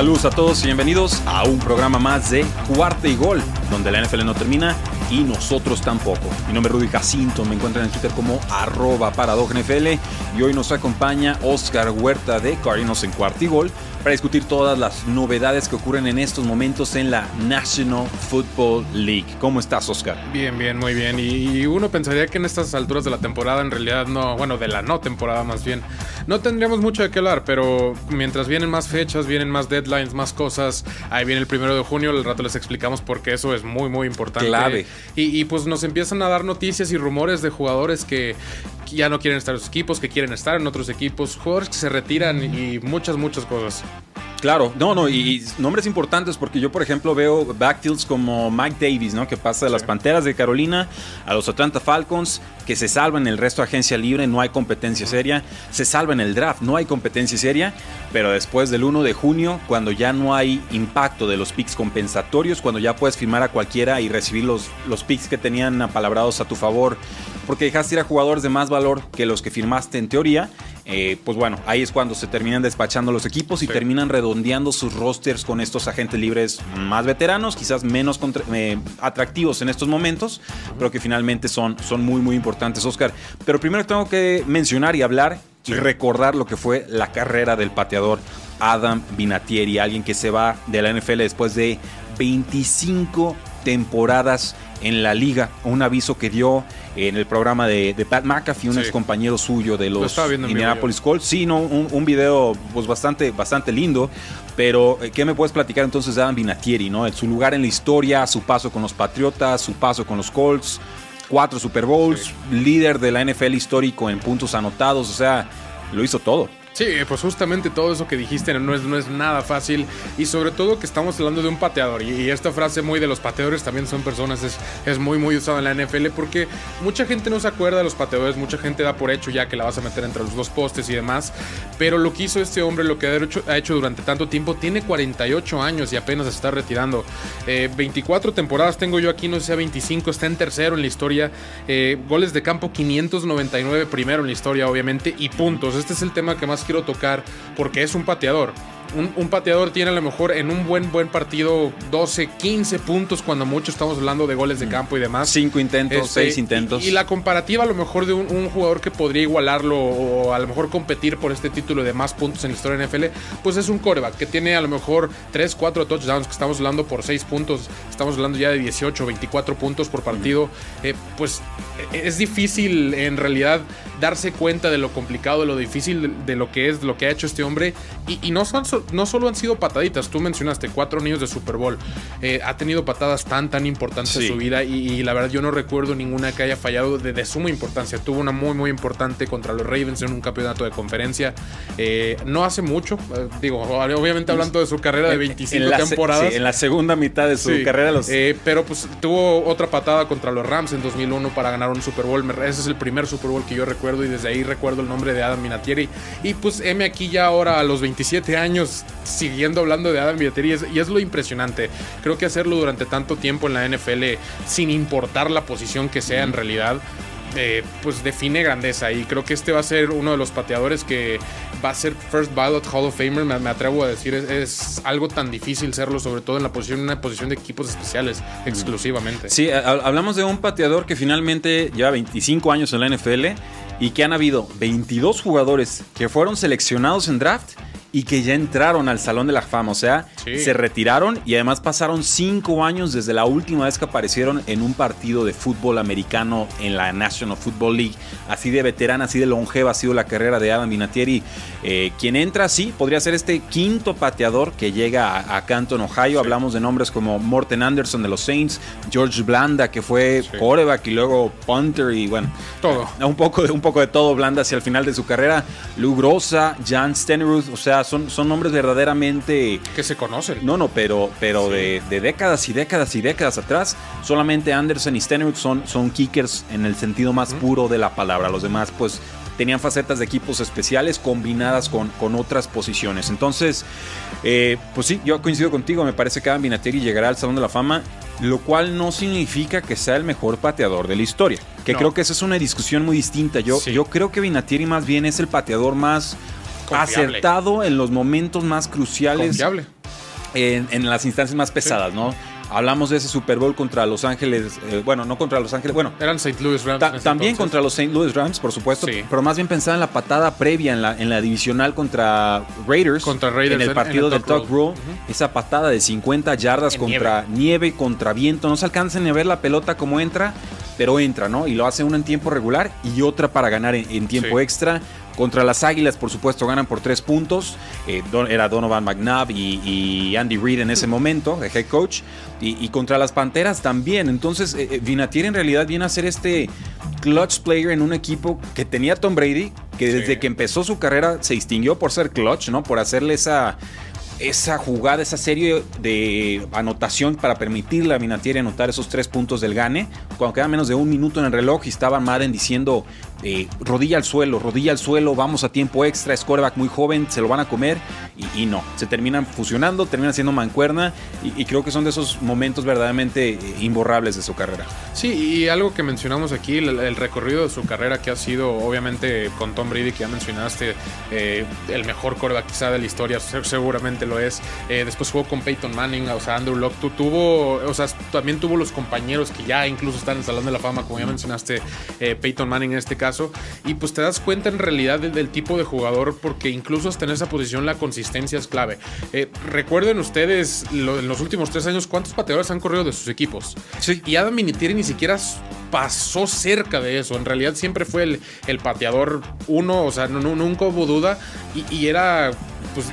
Saludos a todos y bienvenidos a un programa más de Cuarta y Gol, donde la NFL no termina y nosotros tampoco. Mi nombre es Rudy Jacinto, me encuentran en Twitter como arroba y hoy nos acompaña Oscar Huerta de Cardinals en Cuarta y Gol para discutir todas las novedades que ocurren en estos momentos en la National Football League. ¿Cómo estás, Oscar? Bien, bien, muy bien. Y uno pensaría que en estas alturas de la temporada, en realidad no, bueno, de la no temporada más bien, no tendríamos mucho de qué hablar, pero mientras vienen más fechas, vienen más deadlines, más cosas, ahí viene el primero de junio, al rato les explicamos por qué eso es muy, muy importante. Clave. Y, y pues nos empiezan a dar noticias y rumores de jugadores que ya no quieren estar en sus equipos, que quieren estar en otros equipos, jugadores que se retiran y muchas, muchas cosas. Claro, no, no, y, nombres importantes porque yo, por ejemplo, veo backfields como Mike Davis, ¿no? Que pasa de las Panteras de Carolina a los Atlanta Falcons, que se salva en el resto de agencia libre, no hay competencia seria, se salva en el draft, no hay competencia seria, pero después del 1 de junio, cuando ya no hay impacto de los picks compensatorios, cuando ya puedes firmar a cualquiera y recibir los, los picks que tenían apalabrados a tu favor, porque dejaste ir a jugadores de más valor que los que firmaste en teoría, eh, pues bueno, ahí es cuando se terminan despachando los equipos y terminan redondeando sus rosters con estos agentes libres más veteranos, quizás menos eh, atractivos en estos momentos, pero que finalmente son, son muy, muy importantes, Oscar. Pero primero tengo que mencionar y hablar y recordar lo que fue la carrera del pateador Adam Vinatieri, alguien que se va de la NFL después de 25 temporadas en la liga. Un aviso que dio en el programa de, Pat McAfee, un ex compañero suyo de los Indianapolis Colts. Sí, no, un, video pues bastante, bastante lindo. Pero, eh, ¿qué me puedes platicar entonces de Adam Vinatieri, no? Su lugar en la historia, su paso con los Patriotas, su paso con los Colts, cuatro Super Bowls, líder de la NFL histórico en puntos anotados, o sea, lo hizo todo. Sí, pues justamente todo eso que dijiste no es, no es nada fácil y sobre todo que estamos hablando de un pateador y, esta frase muy de los pateadores también son personas es, es muy muy usada en la NFL porque mucha gente no se acuerda de los pateadores, mucha gente da por hecho ya que la vas a meter entre los dos postes y demás, pero lo que hizo este hombre, lo que ha hecho, ha hecho durante tanto tiempo, tiene 48 años y apenas está retirando. 24 eh, temporadas tengo yo aquí, no sé si 25, está en tercero en la historia, eh, goles de campo 599 primero en la historia obviamente y puntos, este es el tema que más quiero tocar porque es un pateador un, pateador tiene a lo mejor en un buen buen partido 12, 15 puntos cuando mucho estamos hablando de goles de mm. campo y demás. Cinco intentos, este, seis intentos. Y, la comparativa a lo mejor de un, jugador que podría igualarlo o a lo mejor competir por este título de más puntos en la historia de NFL, pues es un coreback que tiene a lo mejor 3, 4 touchdowns, que estamos hablando por 6 puntos, estamos hablando ya de 18, 24 puntos por partido. Eh, pues e, es difícil en realidad darse cuenta de lo complicado, de lo difícil de, lo que es, lo que ha hecho este hombre. Y, y no son no solo han sido pataditas, tú mencionaste cuatro niños de Super Bowl, eh, ha tenido patadas tan, tan importantes en su vida y, la verdad yo no recuerdo ninguna que haya fallado de, suma importancia. Tuvo una muy, muy importante contra los Ravens en un campeonato de conferencia. Eh, no hace mucho, eh, digo, obviamente hablando de su carrera de 25 temporadas. en la segunda mitad de su carrera. Los... pero pues tuvo otra patada contra los Rams en 2001 para ganar un Super Bowl. Ese es el primer Super Bowl que yo recuerdo y desde ahí recuerdo el nombre de Adam Minatieri. Y pues M aquí ya ahora a los 27 años siguiendo hablando de Adam Vinatieri y es, lo impresionante. Creo que hacerlo durante tanto tiempo en la NFL, sin importar la posición que sea en realidad, eh, pues define grandeza y creo que este va a ser uno de los pateadores que va a ser First Ballot Hall of Famer, me, atrevo a decir, es, algo tan difícil serlo, sobre todo en la posición, una posición de equipos especiales exclusivamente. Sí, hablamos de un pateador que finalmente lleva 25 años en la NFL y que han habido 22 jugadores que fueron seleccionados en draft y que ya entraron al Salón de la Fama. O sea, Sí. se retiraron y además pasaron cinco años desde la última vez que aparecieron en un partido de fútbol americano en la National Football League. Así de veterana, así de longeva ha sido la carrera de Adam Vinatieri. Eh, quien entra, sí, podría ser este quinto pateador que llega a, a Canton, Ohio. Hablamos de nombres como Morten Anderson de los Saints, George Blanda, que fue Sí. quarterback y luego punter y bueno. Todo. Un poco, de, un poco de todo Blanda hacia el final de su carrera. Lou Grossa, Jan Stenerud, o sea, son, son nombres verdaderamente... Que se conocen. No, no, pero, pero Sí. de, de décadas y décadas y décadas atrás, solamente Anderson y Stenerud son, son kickers en el sentido más puro de la palabra. Los demás, pues, tenían facetas de equipos especiales combinadas con, con otras posiciones. Entonces, eh, pues sí, yo coincido contigo. Me parece que Adam Vinatieri llegará al Salón de la Fama, lo cual no significa que sea el mejor pateador de la historia. Que No. creo que esa es una discusión muy distinta. Yo, Sí. yo creo que Vinatieri más bien es el pateador más Confiable. acertado en los momentos más cruciales Confiable. en, en las instancias más pesadas, ¿no? Hablamos de ese Super Bowl contra Los Ángeles, eh, bueno, no contra Los Ángeles, bueno, Eran St. Louis Rams. ta- también entonces. contra los St. Louis Rams, por supuesto, Sí. pero más bien pensaba en la patada previa en la, en la divisional contra Raiders, Contra Raiders en el partido en el del Tuck Tuck Rule. Rule, esa patada de 50 yardas En contra nieve. contra viento, no se alcanzan a ver la pelota como entra, pero entra, ¿no? Y lo hace una en tiempo regular y otra para ganar en, en tiempo Sí. extra. Contra las Águilas, por supuesto, ganan por tres puntos. Eh, Don- era Donovan McNabb y, y Andy Reid en ese momento, de head coach. Y, y contra las Panteras también. Entonces, eh, eh, Vinatieri en realidad viene a ser este clutch player en un equipo que tenía Tom Brady, que desde que empezó su carrera se distinguió por ser clutch, ¿no? Por hacerle esa, esa jugada, esa serie de anotación para permitirle a Vinatieri anotar esos tres puntos del gane. Cuando queda menos de un minuto en el reloj y estaba Madden diciendo eh, rodilla al suelo, rodilla al suelo, vamos a tiempo extra, es quarterback muy joven, se lo van a comer y, y no, se terminan fusionando, terminan siendo mancuerna y, y creo que son de esos momentos verdaderamente eh, imborrables de su carrera. Sí, y algo que mencionamos aquí, el, el recorrido de su carrera que ha sido, obviamente, con Tom Brady, que ya mencionaste, eh, el mejor coreback quizá de la historia, se- seguramente lo es. Eh, después jugó con Peyton Manning, o sea, Andrew Locke tu- tuvo, o sea, también tuvo los compañeros que ya incluso están en el Salón de la Fama, como ya mencionaste, Peyton Manning en este caso. Y pues te das cuenta en realidad del, del tipo de jugador, porque incluso hasta en esa posición la consistencia es clave. Eh, recuerden ustedes, lo- en los últimos tres años, ¿cuántos pateadores han corrido de sus equipos? Sí. Y Adam Vinatieri ni siquiera pasó cerca de eso. En realidad siempre fue el, el pateador uno, o sea, no- no- nunca hubo duda. Y, y era, pues,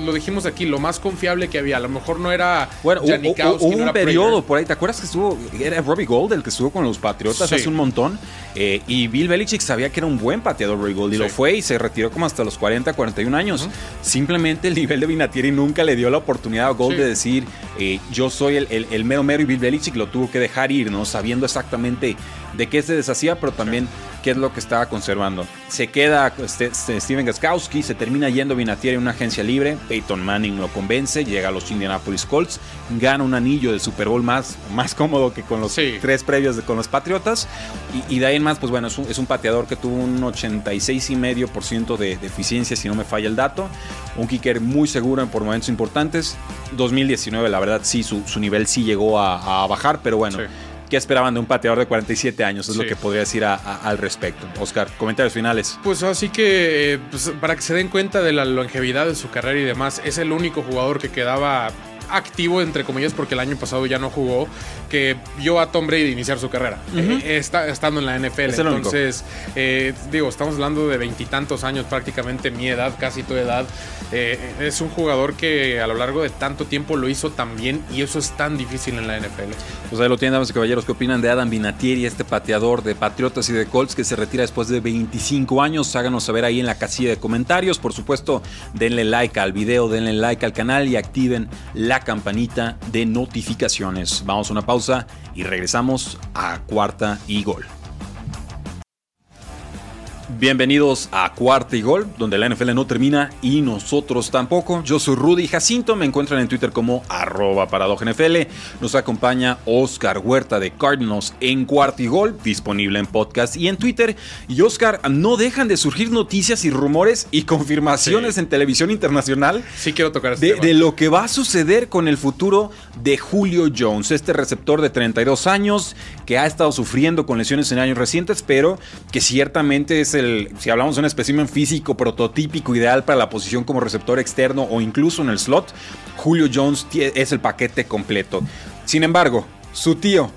lo dijimos aquí, lo más confiable que había. A lo mejor no era Bueno, hubo no un era periodo Prager. por ahí, ¿te acuerdas que estuvo, era Robbie Gold el que estuvo con los Patriotas Sí. hace un montón? Eh, y Bill Belichick sabía que era un buen pateador Robbie Gold y Sí. lo fue y se retiró como hasta los 40, 41 años. Simplemente el nivel de Vinatieri nunca le dio la oportunidad a Gold Sí. de decir, eh, yo soy el, el, el mero mero y Bill Belichick lo tuvo que dejar ir, ¿no? Sabiendo exactamente de qué se deshacía, pero también qué es lo que estaba conservando. Se queda este, este Steven Gaskowski, se termina yendo Vinatieri en una agencia libre, Peyton Manning lo convence, llega a los Indianapolis Colts, gana un anillo de Super Bowl más, más cómodo que con los Sí. tres previos de, con los Patriotas, y, y de ahí en más, pues bueno, es un, es un pateador que tuvo un 86,5% de, de eficiencia, si no me falla el dato, un kicker muy seguro por momentos importantes, 2019 la verdad sí, su, su nivel sí llegó a, a bajar, pero bueno. Sí. ¿Qué esperaban de un pateador de 47 años? Es lo que podría decir a- a- al respecto. Oscar, comentarios finales. Pues así que, eh, pues, para que se den cuenta de la longevidad de su carrera y demás, es el único jugador que quedaba activo, entre comillas, porque el año pasado ya no jugó, que vio a Tom Brady iniciar su carrera, eh, está, estando en la NFL. Es. Entonces, eh, digo, estamos hablando de veintitantos años, prácticamente mi edad, casi tu edad. Eh, es un jugador que a lo largo de tanto tiempo lo hizo tan bien y eso es tan difícil en la NFL. Pues ahí lo tienen, damas y caballeros. ¿Qué opinan de Adam Vinatieri, este pateador de Patriotas y de Colts que se retira después de 25 años? Háganos saber ahí en la casilla de comentarios. Por supuesto, denle like al video, denle like al canal y activen la campanita de notificaciones. Vamos a una pausa y regresamos a cuarta y gol. Bienvenidos a Cuarta y Gol, donde la NFL no termina y nosotros tampoco. Yo soy Rudy Jacinto, me encuentran en Twitter como arroba NFL. Nos acompaña Oscar Huerta de Cardinals en Cuarta y Gol, disponible en podcast y en Twitter. Y Oscar, no dejan de surgir noticias y rumores y confirmaciones Sí. en televisión internacional Sí quiero tocar este de, tema. de lo que va a suceder con el futuro de Julio Jones, este receptor de 32 años que ha estado sufriendo con lesiones en años recientes, pero que ciertamente es el si hablamos de un espécimen físico prototípico ideal para la posición como receptor externo o incluso en el slot, Julio Jones es el paquete completo. Sin embargo, su tío,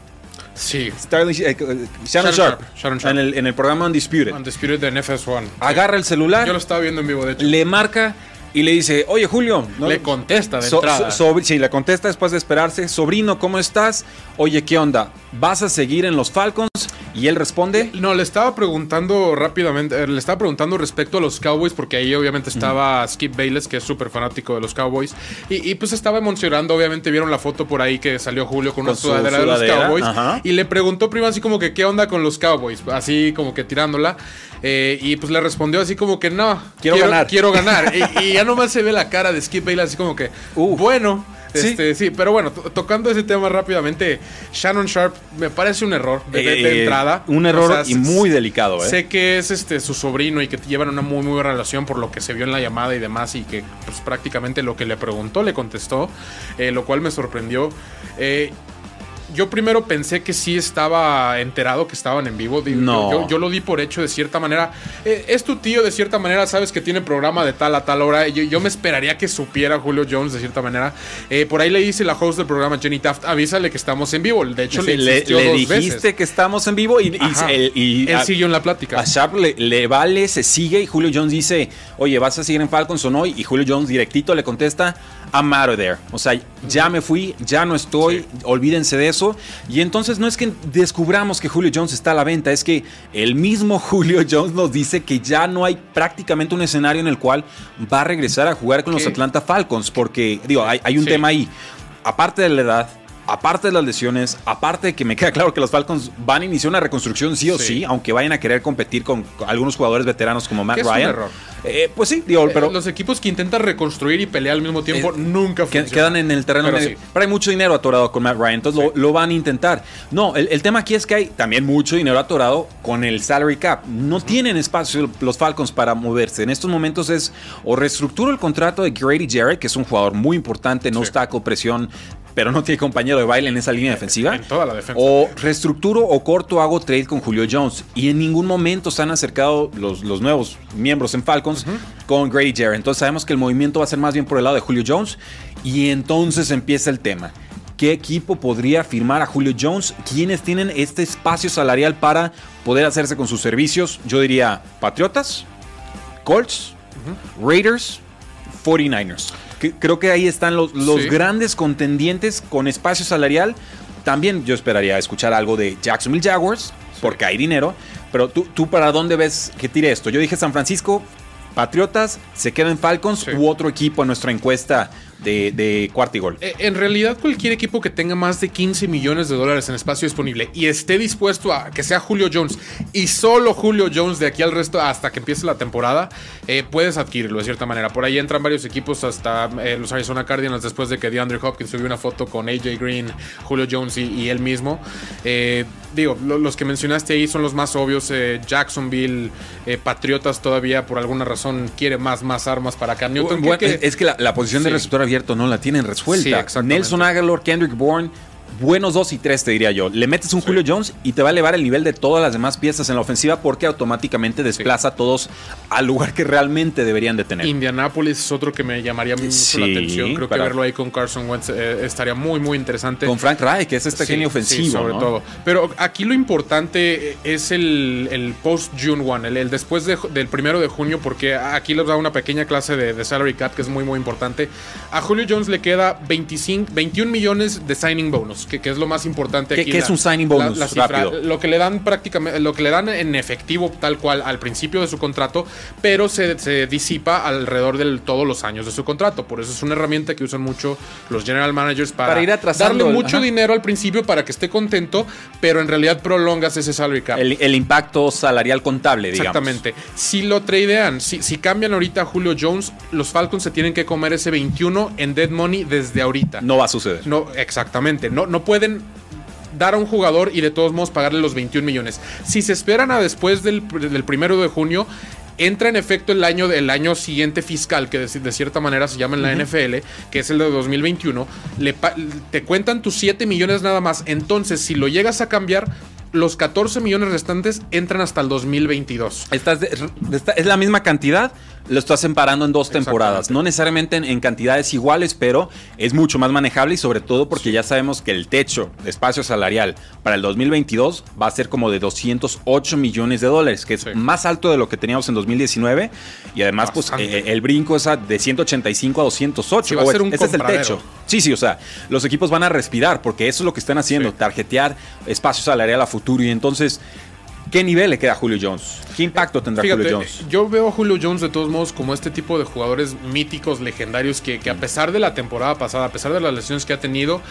Sí. Starling, eh, Shannon, Sharp, En, el, en, el, programa Undisputed. Undisputed de NFS1. Agarra el celular. Yo lo estaba viendo en vivo, de hecho. Le marca y le dice, oye Julio. Le contesta de entrada. sí, le contesta después de esperarse. Sobrino, ¿cómo estás? Oye, ¿qué onda? ¿Vas a seguir en los Falcons? Y él responde. No, le estaba preguntando rápidamente, eh, le estaba preguntando respecto a los Cowboys, porque ahí obviamente estaba Skip Bayless, que es súper fanático de los Cowboys. Y, pues estaba emocionando, obviamente vieron la foto por ahí que salió Julio con, una sudadera, de los Cowboys. Y le preguntó primero así como que, ¿qué onda con los Cowboys? Así como que tirándola. Eh, y pues le respondió así como que no, quiero, ganar. Quiero ganar. y, y, ya nomás se ve la cara de Skip Bayless así como que, bueno. Este, ¿Sí? pero bueno, tocando ese tema rápidamente, Shannon Sharp me parece un error de, eh, entrada. Un error y muy delicado, ¿eh? Sé que es este su sobrino y que llevan una muy, muy buena relación por lo que se vio en la llamada y demás, y que pues, prácticamente lo que le preguntó le contestó, eh, lo cual me sorprendió. Eh, yo primero pensé que sí estaba enterado que estaban en vivo. No. Yo, lo di por hecho de cierta manera. Eh, es tu tío, de cierta manera, sabes que tiene programa de tal a tal hora. Yo, yo me esperaría que supiera Julio Jones, de cierta manera. Eh, por ahí le dice la host del programa, Jenny Taft, avísale que estamos en vivo. De hecho, le, le, dijiste que estamos en vivo y, y, él siguió en la plática. A Sharp le, vale, se sigue y Julio Jones dice, oye, ¿vas a seguir en Falcons o no? Y Julio Jones directito le contesta, I'm out of there. O sea, ya me fui, ya no estoy, olvídense de eso. Y entonces no es que descubramos que Julio Jones está a la venta, es que el mismo Julio Jones nos dice que ya no hay prácticamente un escenario en el cual va a regresar a jugar con los Atlanta Falcons, porque, digo, hay, un tema ahí. Aparte de la edad, aparte de las lesiones, aparte de que me queda claro que los Falcons van a iniciar una reconstrucción sí o sí, aunque vayan a querer competir con algunos jugadores veteranos como Matt Ryan. Eh, pues sí, digo, pero. los equipos que intentan reconstruir y pelear al mismo tiempo eh, nunca funcionan. Quedan en el terreno pero, pero hay mucho dinero atorado con Matt Ryan, entonces lo, van a intentar. No, el, tema aquí es que hay también mucho dinero atorado con el salary cap. No tienen espacio los Falcons para moverse. En estos momentos es o reestructuro el contrato de Grady Jarrett, que es un jugador muy importante, no está con presión pero no tiene compañero de baile en esa línea defensiva. En toda la defensa. O reestructuro o corto hago trade con Julio Jones. Y en ningún momento se han acercado los, los nuevos miembros en Falcons con Grady Jarrett. Entonces sabemos que el movimiento va a ser más bien por el lado de Julio Jones. Y entonces empieza el tema. ¿Qué equipo podría firmar a Julio Jones? ¿Quiénes tienen este espacio salarial para poder hacerse con sus servicios? Yo diría Patriotas, Colts, Raiders, 49ers creo que ahí están los, los grandes contendientes con espacio salarial. También yo esperaría escuchar algo de Jacksonville Jaguars, porque hay dinero. Pero tú, tú, ¿para dónde ves que tire esto? Yo dije San Francisco, Patriotas, se quedan Falcons u otro equipo en nuestra encuesta de, de cuarto y gol. Eh, en realidad, cualquier equipo que tenga más de 15 millones de dólares en espacio disponible y esté dispuesto a que sea Julio Jones y solo Julio Jones de aquí al resto hasta que empiece la temporada, eh, puedes adquirirlo de cierta manera. Por ahí entran varios equipos, hasta eh, los Arizona Cardinals, después de que DeAndre Hopkins subió una foto con AJ Green, Julio Jones y, él mismo. digo, los que mencionaste ahí son los más obvios. Jacksonville, Patriotas todavía por alguna razón quiere más, más armas para acá. es que la, posición de receptor no la tienen resuelta. Nelson Aguilar, Kendrick Bourne, buenos dos y tres, te diría yo. Le metes un Julio Jones y te va a elevar el nivel de todas las demás piezas en la ofensiva porque automáticamente desplaza a todos al lugar que realmente deberían de tener. Indianapolis es otro que me llamaría mucho la atención. Creo que verlo ahí con Carson Wentz eh, estaría muy, muy interesante. Con Frank Reich, que es este genio ofensivo. sobre todo. Pero aquí lo importante es el, post-June 1, el, después del primero de junio, porque aquí les da una pequeña clase de, salary cap que es muy, muy importante. A Julio Jones le queda 25, 21 millones de signing bonus que, es lo más importante aquí. ¿Qué es un signing bonus? Lo que le dan prácticamente, lo que le dan en efectivo tal cual al principio de su contrato, pero se, disipa alrededor de todos los años de su contrato. Por eso es una herramienta que usan mucho los general managers para, ir darle mucho dinero al principio para que esté contento, pero en realidad prolongas ese salary cap. El, impacto salarial contable, digamos. Exactamente. Si lo tradean, si, si cambian ahorita a Julio Jones, los Falcons se tienen que comer ese 21 en dead money desde ahorita. No va a suceder. No, exactamente. No, no pueden dar a un jugador y de todos modos pagarle los 21 millones. Si se esperan a después del, primero de junio, entra en efecto el año, el año siguiente fiscal, que de, cierta manera se llama en la NFL, que es el de 2021, le, te cuentan tus 7 millones nada más. Entonces, si lo llegas a cambiar, los 14 millones restantes entran hasta el 2022. Estás de- está- es la misma cantidad, lo estás separando en dos temporadas. No necesariamente en, en cantidades iguales, pero es mucho más manejable y sobre todo porque ya sabemos que el techo de espacio salarial para el 2022 va a ser como de 208 millones de dólares, que es Sí. más alto de lo que teníamos en 2019 y además pues eh, el brinco es de 185 a 208. Sí, va a ser un ese es el techo. Sí, sí, o sea, los equipos van a respirar porque eso es lo que están haciendo, tarjetear espacio salarial a futuro y entonces... ¿Qué nivel le queda a Julio Jones? ¿Qué impacto tendrá Fíjate, Julio Jones? yo veo a Julio Jones de todos modos como este tipo de jugadores míticos, legendarios, que, que a pesar de la temporada pasada, a pesar de las lesiones que ha tenido,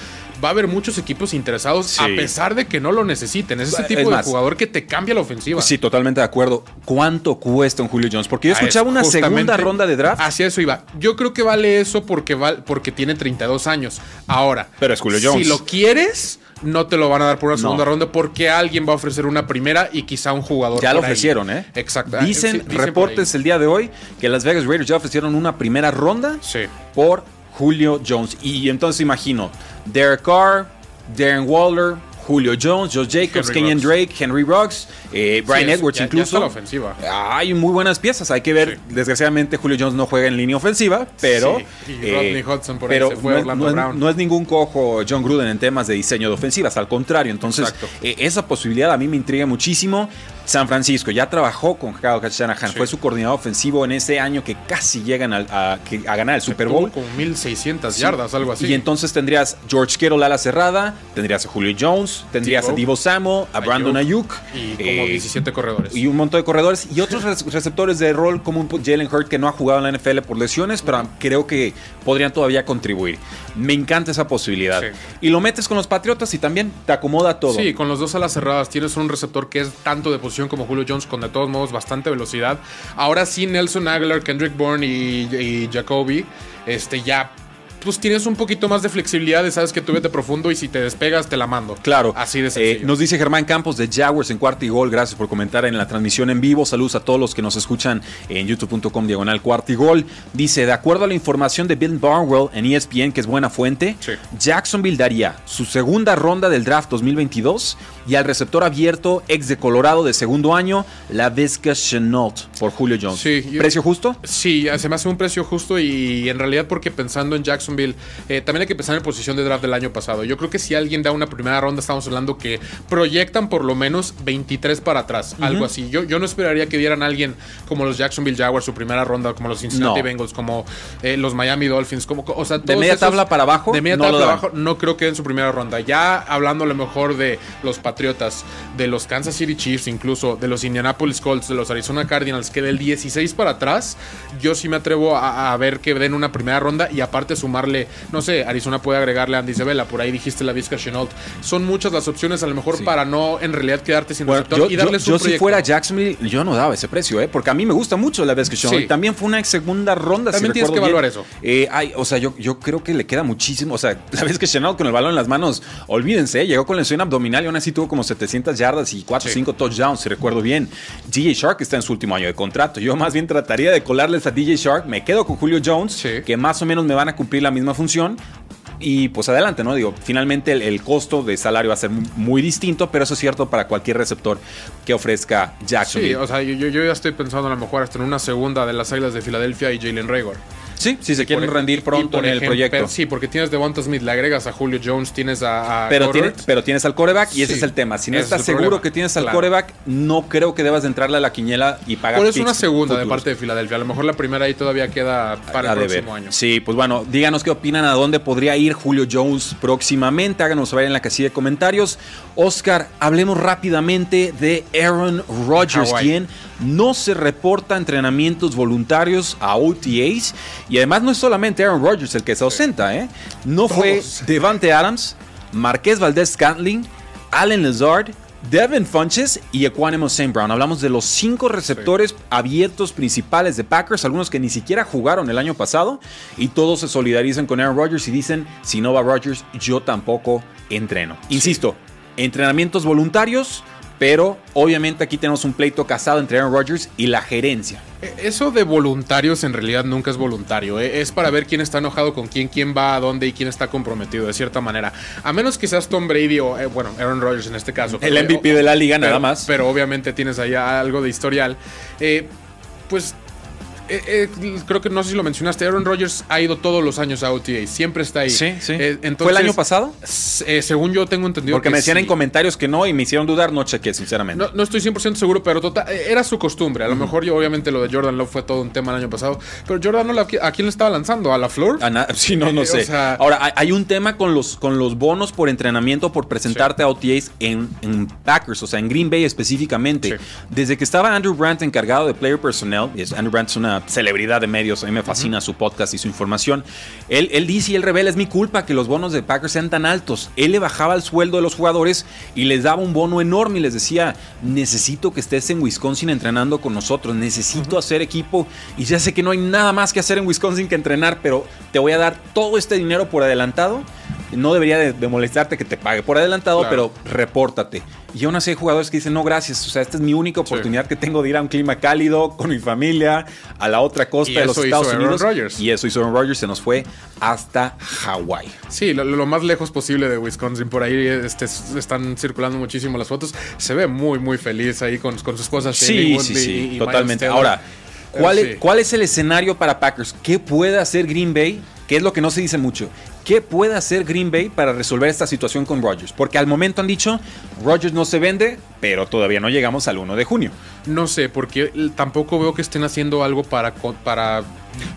va a haber muchos equipos interesados, Sí. a pesar de que no lo necesiten. Es ese Es tipo de jugador que te cambia la ofensiva. Sí, totalmente de acuerdo. ¿Cuánto cuesta un Julio Jones? Porque yo Ah, escuchaba es una segunda ronda de draft. Hacia eso iba. Yo creo que vale eso porque, porque tiene 32 años. Ahora, Pero es Julio Jones. si lo quieres, no te lo van a dar por una No. segunda ronda porque alguien va a ofrecer una primera y quizá un jugador. Ya lo ahí. ofrecieron, ¿eh? Exacto. Dicen, Sí, dicen por reportes el día de hoy que las Vegas Raiders ya ofrecieron una primera ronda Sí. por Julio Jones. Y entonces imagino, Derek Carr, Darren Waller, Julio Jones, Josh Jacobs, Henry Kenyon. Drake, Henry Ruggs, eh, Brian Sí, Edwards ya- ya incluso. está la ofensiva. Hay muy buenas piezas. Hay que ver. Desgraciadamente, Julio Jones no juega en línea ofensiva, pero. eh, Sí, y Rodney Hudson por ahí pero se fue no, es- es- Brown. no es ningún cojo John Gruden en temas de diseño de ofensivas. Al contrario. Entonces, eh, esa posibilidad a mí me intriga muchísimo. San Francisco ya trabajó con Kyle Shanahan. Sí. Fue su coordinador ofensivo en ese año que casi llegan al- a, a ganar el Super Bowl. Como 1600 Sí. yardas, algo así. Y entonces tendrías George Kittle a la cerrada, tendrías a Julio Jones, tendrías Divo. a Divo Samuel, a Brandon Ayuk. y como eh, 17 corredores. y un montón de corredores y otros re- receptores de rol como un Jalen Hurt que no ha jugado en la NFL por lesiones, pero creo que podrían todavía contribuir. Me encanta esa posibilidad. Sí. Y lo metes con los Patriotas y también te acomoda todo. Sí, con los dos alas cerradas tienes un receptor que es tanto de posición como Julio Jones, con de todos modos bastante velocidad. Ahora sí, Nelson Aguilar, Kendrick Bourne y, y Jacoby, este ya. Pues tienes un poquito más de flexibilidad, de sabes que tú vete profundo y si te despegas te la mando. Claro. Así de Eh, nos dice Germán Campos de Jaguars en cuarto y gol. Gracias por comentar en la transmisión en vivo. Saludos a todos los que nos escuchan en youtube.com diagonal cuarto y gol. Dice, de acuerdo a la información de Bill Barnwell en ESPN, que es buena fuente, Sí. Jacksonville daría su segunda ronda del draft 2022 y al receptor abierto ex de Colorado de segundo año, la Vizca Chenault por Julio Jones. Sí, yo- ¿Precio justo? Sí, se me hace un precio justo y en realidad porque pensando en Jacksonville, eh, también hay que pensar en posición de draft del año pasado. Yo creo que si alguien da una primera ronda, estamos hablando que proyectan por lo menos 23 para atrás, algo así. Yo, yo no esperaría que dieran a alguien como los Jacksonville Jaguars su primera ronda, como los Cincinnati No. Bengals, como eh, los Miami Dolphins, como, o sea, De media esos- tabla para abajo, De media no tabla para abajo, no creo que den su primera ronda. Ya hablando a lo mejor de los Patriotas, de los Kansas City Chiefs, incluso de los Indianapolis Colts, de los Arizona Cardinals, que del 16 para atrás, yo sí me atrevo a, a ver que den una primera ronda y aparte sumarle, no sé, Arizona puede agregarle a Andy Isabella, por ahí dijiste la Vizca Chenault. Son muchas las opciones a lo mejor Sí. para no en realidad quedarte sin Bueno, receptor yo, y darles yo- un yo si fuera Jacksonville, yo no daba ese precio, ¿eh? porque a mí me gusta mucho la vez que Sí. También fue una segunda ronda. si También tienes que bien. evaluar eso. Eh, ay, o sea, yo, yo creo que le queda muchísimo. O sea, la que Chenault con el balón en las manos, olvídense, ¿eh? llegó con lesión abdominal y aún así tuvo como 700 yardas y 4 o Sí. 5 touchdowns, si recuerdo bien. DJ Shark está en su último año de contrato. Yo más bien trataría de colarles a DJ Shark. Me quedo con Julio Jones, que más o menos me van a cumplir la misma función. Y pues adelante, ¿no? Digo, finalmente el, costo de salario va a ser muy, muy distinto, pero eso es cierto para cualquier receptor que ofrezca Jacksonville. Sí, o sea, yo, yo- ya estoy pensando a lo mejor hasta en una segunda de las Águilas de Filadelfia y Jalen Rager. Sí, si se quieren Por- rendir pronto en el proyecto. Sí, porque tienes Devonta Smith, le agregas a Julio Jones, tienes a, a Pero, tiene- pero tienes al coreback y ese es el tema. Si no estás es seguro problema. que tienes al Claro. coreback, no creo que debas de entrarle a la quiniela y pagar. Por eso una segunda de parte de Filadelfia. A lo mejor la primera ahí todavía queda para A el deber. próximo año. Sí, pues bueno, díganos qué opinan, a dónde podría ir Julio Jones próximamente. Háganos saber en la casilla de comentarios. Oscar, hablemos rápidamente de Aaron Rodgers, Hawái. quien no se reporta entrenamientos voluntarios a OTAs. Y además no es solamente Aaron Rodgers el que se ausenta, ¿eh? No fue. Devante Adams, Marqués Valdez Scantling, Allen Lazard. Devin Funches y Equanimo St. Brown. Hablamos de los cinco receptores abiertos principales de Packers, algunos que ni siquiera jugaron el año pasado, y todos se solidarizan con Aaron Rodgers y dicen, si no va Rodgers, yo tampoco entreno. Insisto, entrenamientos voluntarios, pero obviamente aquí tenemos un pleito casado entre Aaron Rodgers y la gerencia. E, eso de voluntarios en realidad nunca es voluntario. ¿eh? Es para ver quién está enojado con quién, quién va a dónde y quién está comprometido, de cierta manera. A menos que seas Tom Brady o, eh, bueno, Aaron Rodgers en este caso. El MVP de la liga, pero, nada más. Pero obviamente tienes allá algo de historial. Eh, pues eh, eh, creo que no sé si lo mencionaste, Aaron Rodgers ha ido todos los años a OTA, siempre está ahí. Sí, sí. Eh, entonces, ¿Fue el año pasado? eh, según yo tengo entendido Porque que me decían sí. en comentarios que no y me hicieron dudar, no chequé, sinceramente. No, no estoy 100% seguro, pero total, eh, era su costumbre. A lo mejor yo, obviamente, lo de Jordan Love fue todo un tema el año pasado. Pero Jordan Love, ¿a quién le estaba lanzando? ¿A la Flor? Sí, no, no Eh, o sé. sea- Ahora, hay, un tema con los, con los bonos por entrenamiento, por presentarte a OTAs en, en Packers, o sea, en Green Bay específicamente. Sí. Desde que estaba Andrew Brandt encargado de Player Personnel, y es- Andrew Brandt es una celebridad de medios, a mí me fascina su podcast y su información. Él, él dice y él revela, es mi culpa que los bonos de Packers sean tan altos. Él le bajaba el sueldo de los jugadores y les daba un bono enorme y les decía, necesito que estés en Wisconsin entrenando con nosotros, necesito hacer equipo y ya sé que no hay nada más que hacer en Wisconsin que entrenar, pero te voy a dar todo este dinero por adelantado. No debería de, de molestarte que te pague por adelantado, Claro. pero repórtate. Y aún así hay jugadores que dicen, no, gracias, o sea, esta es mi única oportunidad que tengo de ir a un clima cálido con mi familia, a la otra costa de los eso hizo Estados Aaron Unidos. Rodgers. Y eso hizo Aaron Rodgers, se nos fue hasta Hawái. Sí, lo, lo más lejos posible de Wisconsin. Por ahí este, están circulando muchísimo las fotos. Se ve muy, muy feliz ahí con, con su esposa. Sí, sí, sí, y- y totalmente. Ahora. ¿cuál, sí. ¿cuál es el escenario para Packers? ¿Qué puede hacer Green Bay? ¿Qué es lo que no se dice mucho? ¿Qué puede hacer Green Bay para resolver esta situación con Rodgers? Porque al momento han dicho, Rodgers no se vende, pero todavía no llegamos al 1 de junio. No sé, porque l- tampoco veo que estén haciendo algo para. para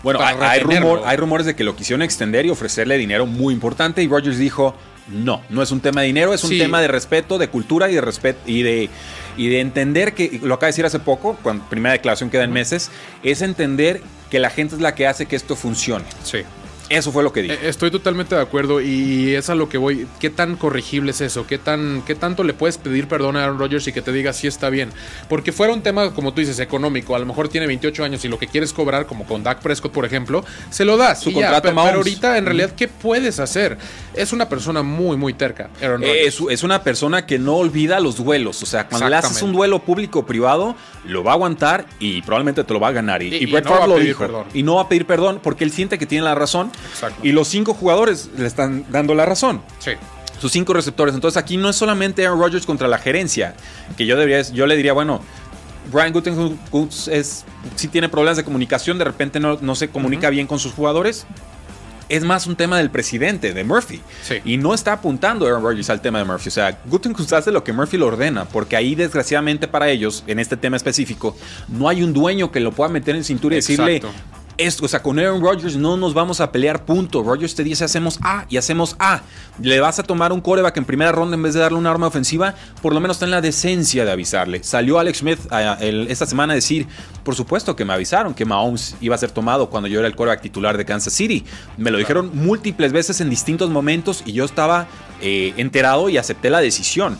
Bueno, para hay, rumor- hay rumores de que lo quisieron extender y ofrecerle dinero muy importante y Rodgers dijo, no, no es un tema de dinero, es un Sí. tema de respeto, de cultura y de respeto y de, y de entender que, lo acaba de decir hace poco, cuando primera declaración queda en meses, es entender que la gente es la que hace que esto funcione. Sí. Eso fue lo que dijo. Eh, Estoy totalmente de acuerdo y es a lo que voy. ¿Qué tan corregible es eso? ¿Qué, tan, ¿Qué tanto le puedes pedir perdón a Aaron Rodgers y que te diga si está bien? Porque fuera un tema, como tú dices, económico. A lo mejor tiene 28 años y lo que quieres cobrar, como con Dak Prescott, por ejemplo, se lo das. Su ya. contrato Pe- pero, Mahomes. ahorita, en realidad, ¿qué puedes hacer? Es una persona muy, muy terca, Aaron Rodgers. Eh, Es, es una persona que no olvida los duelos. O sea, cuando le haces un duelo público o privado, lo va a aguantar y probablemente te lo va a ganar. Y, Y- y Brett no lo dijo. perdón. Y no va a pedir perdón porque él siente que tiene la razón. Exacto. Y los cinco jugadores le están dando la razón. Sí. Sus cinco receptores. Entonces aquí no es solamente Aaron Rodgers contra la gerencia. Que yo debería, yo le diría, bueno, Brian Gutekunst es, sí tiene problemas de comunicación, de repente no, no se comunica bien con sus jugadores. Es más un tema del presidente, de Murphy. Sí. Y no está apuntando Aaron Rodgers al tema de Murphy. O sea, Gutekunst hace lo que Murphy lo ordena, porque ahí desgraciadamente para ellos, en este tema específico, no hay un dueño que lo pueda meter en cintura y decirle. Esto, o sea, con Aaron Rodgers no nos vamos a pelear, punto. Rodgers te dice hacemos A y hacemos A. Le vas a tomar un coreback en primera ronda en vez de darle una arma ofensiva, por lo menos ten la decencia de avisarle. Salió Alex Smith esta semana a decir, por supuesto que me avisaron que Mahomes iba a ser tomado cuando yo era el coreback titular de Kansas City. Me lo dijeron múltiples veces en distintos momentos y yo estaba eh, enterado y acepté la decisión.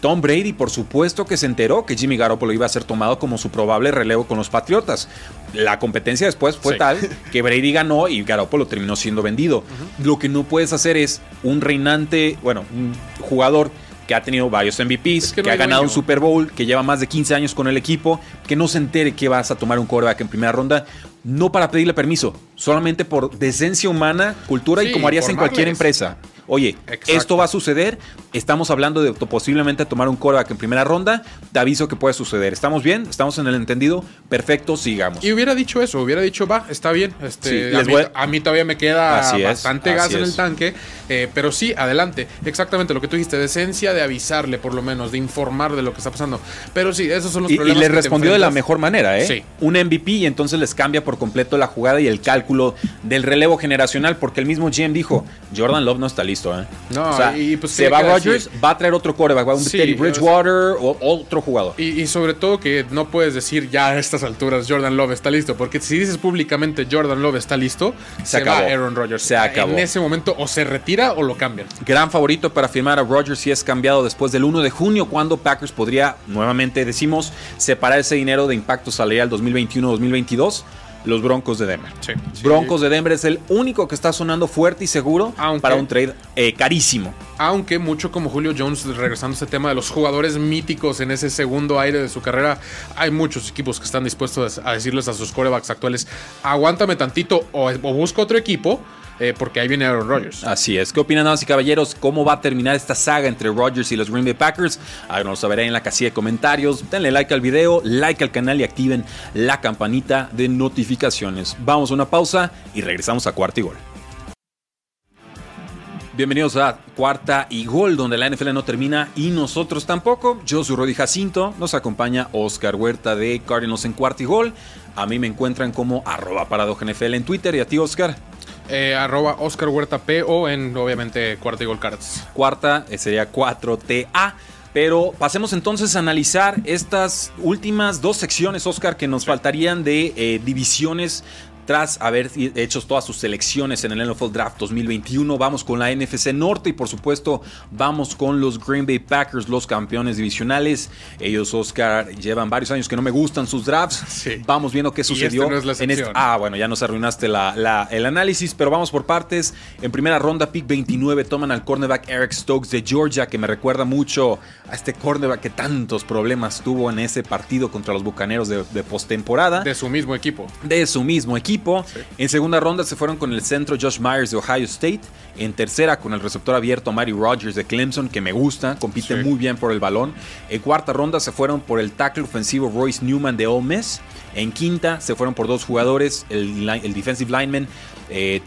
Tom Brady, por supuesto que se enteró que Jimmy Garoppolo iba a ser tomado como su probable relevo con los Patriotas. La competencia después fue Sí. tal que Brady ganó y Garoppolo terminó siendo vendido. Lo que no puedes hacer es un reinante, bueno, un jugador que ha tenido varios MVPs, Es que ha ganado dueño. un Super Bowl, que lleva más de 15 años con el equipo, que no se entere que vas a tomar un quarterback en primera ronda, no para pedirle permiso, solamente por decencia humana, cultura y como harías en cualquier empresa. Oye, Exacto. esto va a suceder. Estamos hablando de posiblemente tomar un coreback en primera ronda. Te aviso que puede suceder. ¿Estamos bien? ¿Estamos en el entendido? Perfecto, sigamos. Y hubiera dicho eso, hubiera dicho, va, está bien. Este, Sí, a, mí, voy- a mí todavía me queda Así es, bastante gas en el tanque. eh, pero sí, adelante. Exactamente lo que tú dijiste, decencia de avisarle, por lo menos, de informar de lo que está pasando. Pero sí, esos son los Y, y problemas. que te respondió de la mejor manera, ¿eh? Sí. Un MVP y entonces les cambia por completo la jugada y el cálculo del relevo generacional, porque el mismo GM dijo, Jordan Love no está listo, ¿eh? No, o sea, y pues se va Rodgers, decir- va a traer otro coreback, va a un Sí, Teddy Bridgewater o otro jugador. Y, y sobre todo que no puedes decir ya a estas alturas Jordan Love está listo, porque si dices públicamente Jordan Love está listo, se, acabó. va Aaron Rodgers. Se acabó. En ese momento o se retira o lo cambian. Gran favorito para firmar a Rodgers si es cambiado después del 1 de junio, cuando Packers podría, nuevamente decimos, separar ese dinero de impacto salarial 2021-2022. Los Broncos de Denver. Sí. Broncos de Denver es el único que está sonando fuerte y seguro Aunque- para un trade eh, carísimo. Aunque mucho como Julio Jones, regresando a ese tema de los jugadores míticos en ese segundo aire de su carrera, hay muchos equipos que están dispuestos a decirles a sus corebacks actuales, aguántame tantito o, o busco otro equipo eh, porque ahí viene Aaron Rodgers. Así es. ¿Qué opinan, damas y caballeros? ¿Cómo va a terminar esta saga entre Rodgers y los Green Bay Packers? Háganos saber en la casilla de comentarios. Denle like al video, like al canal y activen la campanita de notificaciones. Vamos a una pausa y regresamos a cuarto y gol. Bienvenidos a Cuarta y Gol, donde la NFL no termina y nosotros tampoco. Yo soy Rodi Jacinto, nos acompaña Oscar Huerta de Cardinals en Cuarta y Gol. A mí me encuentran como arroba NFL en Twitter y a ti, Oscar. Eh, arroba Oscar Huerta P o en obviamente Cuarta y Gol Cards. Cuarta eh, sería 4TA. Pero pasemos entonces a analizar estas últimas dos secciones, Oscar, que nos faltarían de eh, divisiones tras haber hecho todas sus selecciones en el NFL Draft 2021. Vamos con la NFC Norte y por supuesto vamos con los Green Bay Packers, los campeones divisionales. Ellos, Oscar, llevan varios años que no me gustan sus drafts. Vamos viendo qué sucedió. en este, ah, bueno, ya nos arruinaste el análisis, pero vamos por partes. En primera ronda, pick 29, toman al cornerback Eric Stokes de Georgia, que me recuerda mucho a este cornerback que tantos problemas tuvo en ese partido contra los Bucaneros de, de postemporada. De su mismo equipo. De su mismo equipo. En segunda ronda se fueron con el centro Josh Myers de Ohio State. En tercera con el receptor abierto Mary Rogers de Clemson, que me gusta, compite muy bien por el balón. En cuarta ronda se fueron por el tackle ofensivo Royce Newman de Ole Miss. En quinta se fueron por dos jugadores, el, defensive lineman eh,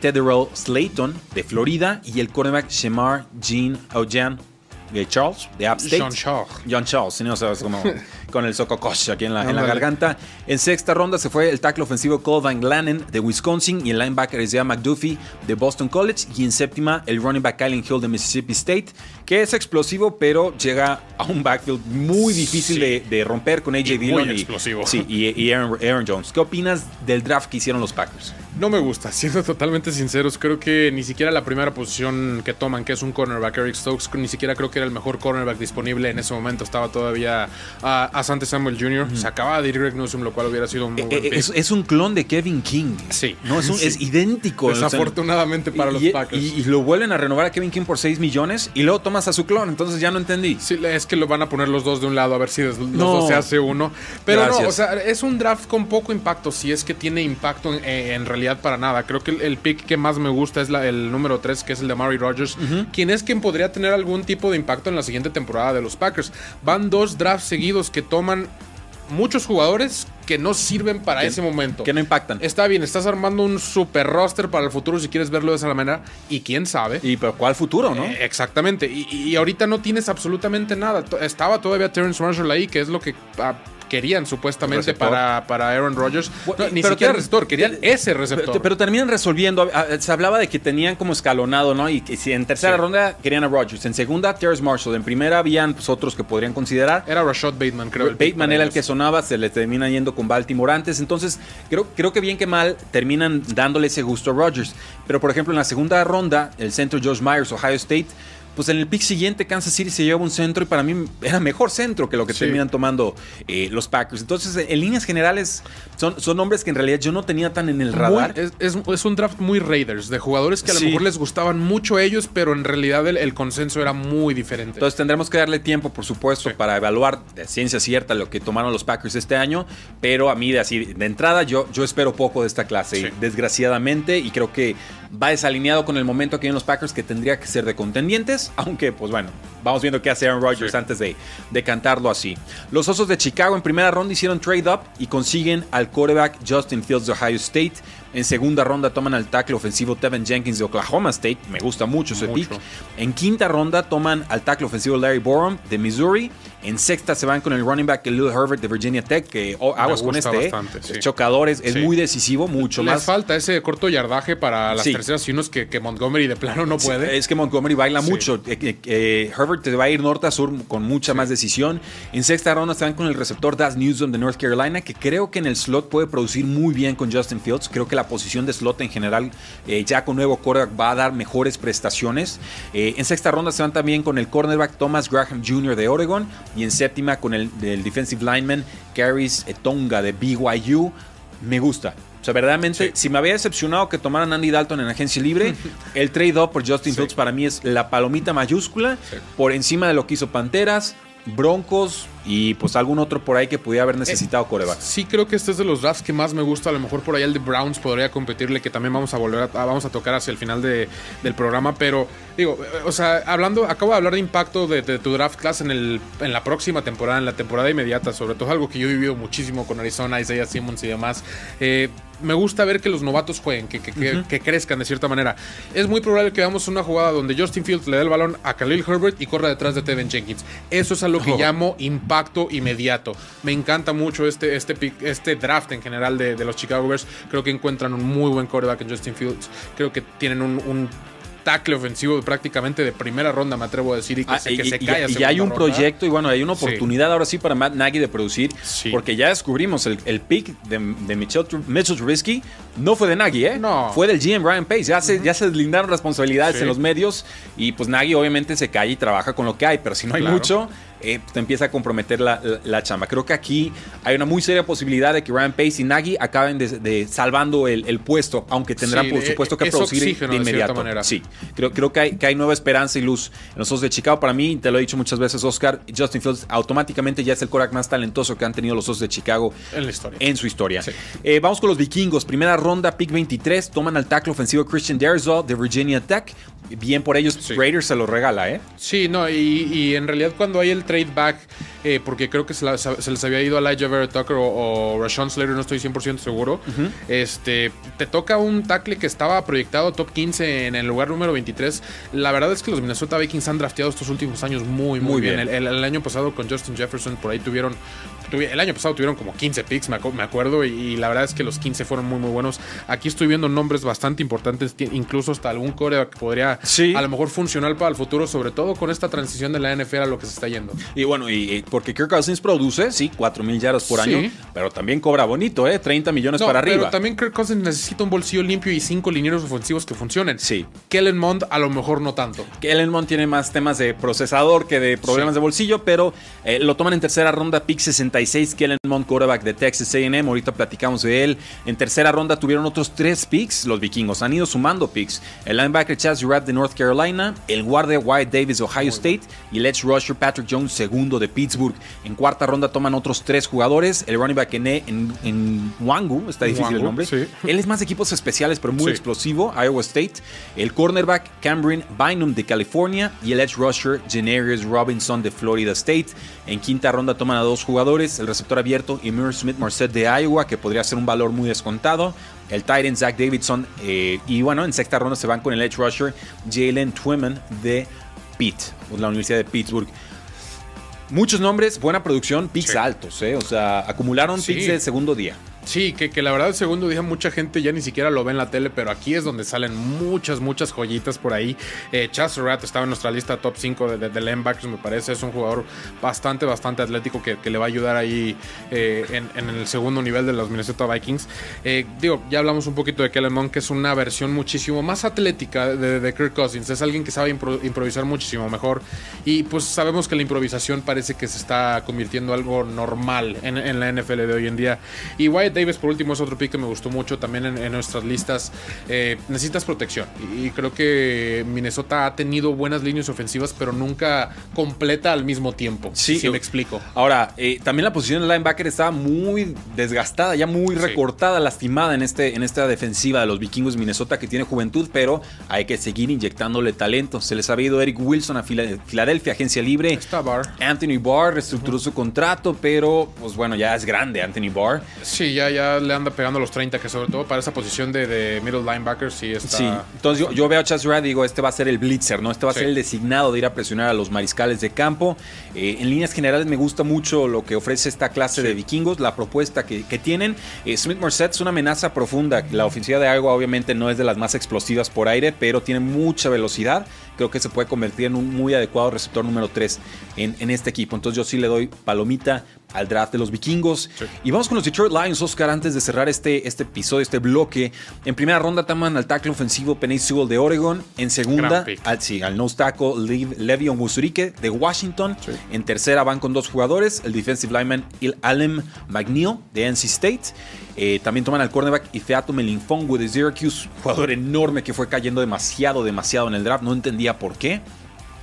Slayton de Florida y el cornerback Shemar Jean Ojan de Charles, de App State. John Charles. John Charles, si no sabes cómo con el sococosh aquí en la, en la, garganta. En sexta ronda se fue el tackle ofensivo Cole Van Glannon de Wisconsin y el linebacker Isaiah McDuffie de Boston College. Y en séptima el running back Kylen Hill de Mississippi State, que es explosivo, pero llega a un backfield muy difícil de, romper con AJ Dillon. Muy explosivo. Sí, y, Aaron, Aaron Jones. ¿Qué opinas del draft que hicieron los Packers? No me gusta, siendo totalmente sinceros, creo que ni siquiera la primera posición que toman, que es un cornerback, Eric Stokes, ni siquiera creo que era el mejor cornerback disponible en ese momento. Estaba todavía a, a Sante Samuel Jr. Se acaba de ir Greg Newsom, lo cual hubiera sido un muy eh, eh, es, un clon de Kevin King. Sí. No, es, es idéntico. Desafortunadamente para los Packers. Y, lo vuelven a renovar a Kevin King por 6 millones y luego a su clon. Entonces ya no entendí. Sí, es que lo van a poner los dos de un lado a ver si los dos se hace uno. Pero no, o sea, es un draft con poco impacto. Si es que tiene impacto en, realidad para nada. Creo que el, pick que más me gusta es el número 3, que es el de Murray Rogers, quien es quien podría tener algún tipo de impacto en la siguiente temporada de los Packers. Van dos drafts seguidos que toman muchos jugadores que no sirven para ese momento. Que no impactan. Está bien, estás armando un super roster para el futuro si quieres verlo de esa manera. Y quién sabe. Y pero cuál futuro, ¿no? Eh, exactamente. Y, y, ahorita no tienes absolutamente nada. Estaba todavía Terrence Marshall ahí, que es lo que ah, querían supuestamente para, para Aaron Rodgers. ni siquiera receptor, querían ese receptor. Pero, terminan resolviendo. Se hablaba de que tenían como escalonado, ¿no? Y que si en tercera ronda querían a Rodgers, en segunda, Terrence Marshall, en primera habían pues, otros que podrían considerar. Era Rashad Bateman, creo. Bateman era el que sonaba, se le termina yendo con Baltimore antes. Entonces, creo, creo que bien que mal terminan dándole ese gusto a Rodgers. Pero, por ejemplo, en la segunda ronda, el centro Josh Myers, Ohio State pues en el pick siguiente Kansas City se lleva un centro y para mí era mejor centro que lo que terminan tomando eh, los Packers. Entonces, en líneas generales, son, son nombres que en realidad yo no tenía tan en el radar. es, un draft muy Raiders, de jugadores que a lo mejor les gustaban mucho ellos, pero en realidad el, consenso era muy diferente. Entonces tendremos que darle tiempo, por supuesto, para evaluar de ciencia cierta lo que tomaron los Packers este año, pero a mí de así, de entrada, yo, yo espero poco de esta clase, desgraciadamente, y creo que va desalineado con el momento que en los Packers que tendría que ser de contendientes, aunque pues bueno, vamos viendo qué hace Aaron Rodgers antes de, de, cantarlo así. Los Osos de Chicago en primera ronda hicieron trade up y consiguen al quarterback Justin Fields de Ohio State. En segunda ronda toman al tackle ofensivo Tevin Jenkins de Oklahoma State. Me gusta mucho ese pick. En quinta ronda toman al tackle ofensivo Larry Borum de Missouri. En sexta se van con el running back Lil Herbert de Virginia Tech, que oh, aguas con este. Eh, chocadores, es muy decisivo, mucho Les más. falta ese corto yardaje para las terceras y unos que, Montgomery de plano no puede. es que Montgomery baila mucho. Eh, eh, Herbert te va a ir norte a sur con mucha más decisión. En sexta ronda se van con el receptor Das Newsom de North Carolina, que creo que en el slot puede producir muy bien con Justin Fields. Creo que la posición de slot en general, ya con nuevo quarterback, va a dar mejores prestaciones. en sexta ronda se van también con el cornerback Thomas Graham Jr. de Oregon y en séptima con el defensive lineman Caris Tonga de BYU. Me gusta. sea, verdaderamente, si me había decepcionado que tomaran Andy Dalton en agencia libre, el trade-up por Justin Fields para mí es la palomita mayúscula por encima de lo que hizo Panteras, Broncos y pues algún otro por ahí que pudiera haber necesitado eh, coreback. Sí, creo que este es de los drafts que más me gusta. A lo mejor por ahí el de Browns podría competirle, que también vamos a volver a, vamos a tocar hacia el final de, del programa. Pero digo, o sea, hablando, acabo de hablar de impacto de, tu draft class en, el, en la próxima temporada, en la temporada inmediata, sobre todo algo que yo he vivido muchísimo con Arizona, Isaiah Simmons y demás. Eh, me gusta ver que los novatos jueguen, que, que, crezcan de cierta manera. Es muy probable que veamos una jugada donde Justin Fields le dé el balón a Khalil Herbert y corra detrás de Tevin Jenkins. Eso es a lo que oh. llamo impacto inmediato. Me encanta mucho este, este, este draft en general de, los Chicago Bears. Creo que encuentran un muy buen quarterback en Justin Fields. Creo que tienen un tackle ofensivo prácticamente de primera ronda, me atrevo a decir, y que, ah, se, y, cae Y, hay un proyecto y bueno, hay una oportunidad ahora sí para Matt Nagy de producir, porque ya descubrimos el, el pick de, de Mitchell, Trubisky no fue de Nagy, ¿eh? No. Fue del GM Ryan Pace. Ya, se, ya se deslindaron responsabilidades en los medios y pues Nagy obviamente se cae y trabaja con lo que hay, pero si no hay mucho, eh, te empieza a comprometer la, chamba. Creo que aquí hay una muy seria posibilidad de que Ryan Pace y Nagy acaben de, salvando el, puesto, aunque tendrán por supuesto que producir de inmediato. manera. Sí, creo, creo que, hay, que hay nueva esperanza y luz en los ojos de Chicago. Para mí, te lo he dicho muchas veces, Oscar, Justin Fields automáticamente ya es el coreback más talentoso que han tenido los Osos de Chicago en, la historia. en su historia. Eh, vamos con los vikingos. Primera ronda, pick 23. Toman al tackle ofensivo Christian Derzol de Virginia Tech bien por ellos, Raiders se lo regala, ¿eh? Sí, no, y, en realidad cuando hay el trade back, eh, porque creo que se, les había ido a Elijah Vera Tucker o, o Rashawn Slater, no estoy 100% seguro, este, te toca un tackle que estaba proyectado top 15 en el lugar número 23. La verdad es que los Minnesota Vikings han drafteado estos últimos años muy, muy, bien. el, año pasado con Justin Jefferson por ahí tuvieron el año pasado tuvieron como 15 picks, me, acuerdo, y, la verdad es que los 15 fueron muy, muy buenos. Aquí estoy viendo nombres bastante importantes, incluso hasta algún core que podría a lo mejor funcionar para el futuro, sobre todo con esta transición de la NFL a lo que se está yendo. Y bueno, y, porque Kirk Cousins produce, sí, 4 mil yardas por año, pero también cobra bonito, ¿eh? 30 millones para arriba. Pero también Kirk Cousins necesita un bolsillo limpio y 5 linieros ofensivos que funcionen. Sí. Kellen Mond a lo mejor no tanto. Kellen Mond tiene más temas de procesador que de problemas de bolsillo, pero eh, lo toman en tercera ronda, pick 66, Kellen Mond, quarterback de Texas AM. Ahorita platicamos de él. En tercera ronda tuvieron otros tres picks. Los vikingos han ido sumando picks. El linebacker Chaz Rat de North Carolina, el guardia Wyatt Davis de Ohio State y el edge rusher Patrick Jones, segundo de Pittsburgh. En cuarta ronda toman otros tres jugadores. El running back en, en, Wangu, está difícil el nombre. Él es más de equipos especiales, pero muy explosivo. Iowa State. El cornerback Cameron Bynum de California y el edge rusher Janarius Robinson de Florida State. En quinta ronda toman a dos jugadores. El receptor abierto Emir Smith Marset de Iowa, que podría ser un valor muy descontado. El Titan Zach Davidson. Eh, y bueno, en sexta ronda se van con el edge rusher Jalen Twyman de Pitt, la Universidad de Pittsburgh. Muchos nombres, buena producción, picks altos, ¿eh? O sea, acumularon picks de segundo día. Sí, que, que, la verdad el segundo día mucha gente ya ni siquiera lo ve en la tele, pero aquí es donde salen muchas, muchas joyitas por ahí. Eh, Rat estaba en nuestra lista top 5 de, de, me parece. Es un jugador bastante, bastante atlético que, le va a ayudar ahí eh, en, el segundo nivel de los Minnesota Vikings. Eh, digo, ya hablamos un poquito de Kellen que es una versión muchísimo más atlética de, Kirk Cousins. Es alguien que sabe improvisar muchísimo mejor. Y pues sabemos que la improvisación parece que se está convirtiendo en algo normal en, en la NFL de hoy en día. Y Wyatt Davis, por último, es otro pick que me gustó mucho también en, nuestras listas. Eh, necesitas protección. Y, creo que Minnesota ha tenido buenas líneas ofensivas, pero nunca completa al mismo tiempo. Sí, si me explico. Ahora, eh, también la posición del linebacker estaba muy desgastada, ya muy recortada, lastimada en, este, en esta defensiva de los vikingos Minnesota que tiene juventud, pero hay que seguir inyectándole talento. Se les ha ido Eric Wilson a Filadelfia, agencia libre. Está Barr. Anthony Barr reestructuró su contrato, pero pues bueno, ya es grande Anthony Barr. Sí, ya ya, le anda pegando los 30, que sobre todo para esa posición de, middle linebacker sí está. Sí, entonces yo, veo a Chaz Rad y digo, este va a ser el blitzer, ¿no? Este va a ser el designado de ir a presionar a los mariscales de campo. Eh, en líneas generales me gusta mucho lo que ofrece esta clase de vikingos, la propuesta que, tienen. Eh, Smith Morset es una amenaza profunda. La ofensiva de agua obviamente no es de las más explosivas por aire, pero tiene mucha velocidad creo que se puede convertir en un muy adecuado receptor número 3 en, en, este equipo. Entonces yo sí le doy palomita al draft de los vikingos. Y vamos con los Detroit Lions, Oscar, antes de cerrar este, este episodio, este bloque. En primera ronda toman al tackle ofensivo Penny Sewell de Oregon. En segunda, al, sí, al nose tackle Levion de Washington. En tercera van con dos jugadores, el defensive lineman Il Alem McNeil de NC State. Eh, también toman al cornerback Ifeatu Melinfongo de Syracuse, jugador enorme que fue cayendo demasiado, demasiado en el draft. No entendía por qué.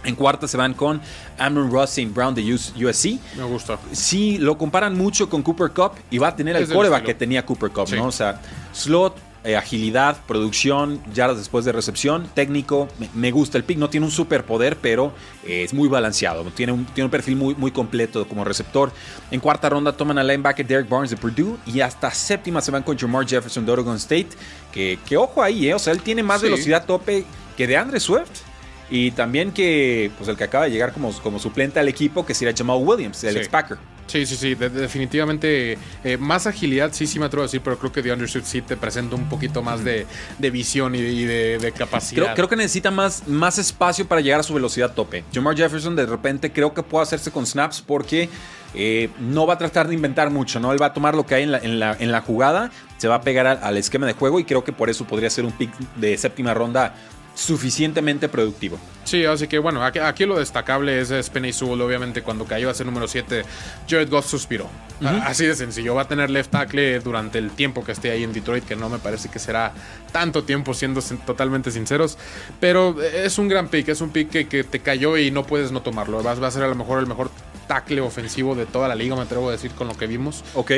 En cuarta se van con Amon Ross St. Brown de USC. Me gusta. Sí, lo comparan mucho con Cooper Cup y va a tener el coreback que tenía Cooper Cup, ¿no? O sea, slot, eh, agilidad, producción, yardas después de recepción, técnico. Me, gusta el pick, no tiene un superpoder, pero eh, es muy balanceado. Tiene un, tiene un perfil muy, muy completo como receptor. En cuarta ronda toman al linebacker Derek Barnes de Purdue y hasta séptima se van con Jamar Jefferson de Oregon State. Que, que ojo ahí, ¿eh? O sea, él tiene más velocidad tope que de Andre Swift. Y también que pues el que acaba de llegar como, como suplente al equipo, que sería Jamal Williams, el ex-Packer. Sí, sí, sí, definitivamente eh, más agilidad, sí, sí me atrevo a decir, pero creo que DeAndre Swift sí te presenta un poquito más de, visión y, de, capacidad. Creo, que necesita más, más espacio para llegar a su velocidad tope. Jamar Jefferson de repente creo que puede hacerse con snaps porque eh, no va a tratar de inventar mucho, ¿no? Él va a tomar lo que hay en la, en la, en la jugada, se va a pegar al, al, esquema de juego y creo que por eso podría ser un pick de séptima ronda suficientemente productivo. Sí, así que bueno, aquí, lo destacable es, es Penny Sewell, obviamente cuando cayó a ser número 7, Jared Goff suspiró. Así de sencillo, va a tener left tackle durante el tiempo que esté ahí en Detroit, que no me parece que será tanto tiempo siendo totalmente sinceros, pero es un gran pick, es un pick que, te cayó y no puedes no tomarlo. Va, va a ser a lo mejor el mejor tackle ofensivo de toda la liga, me atrevo a decir con lo que vimos. Ok.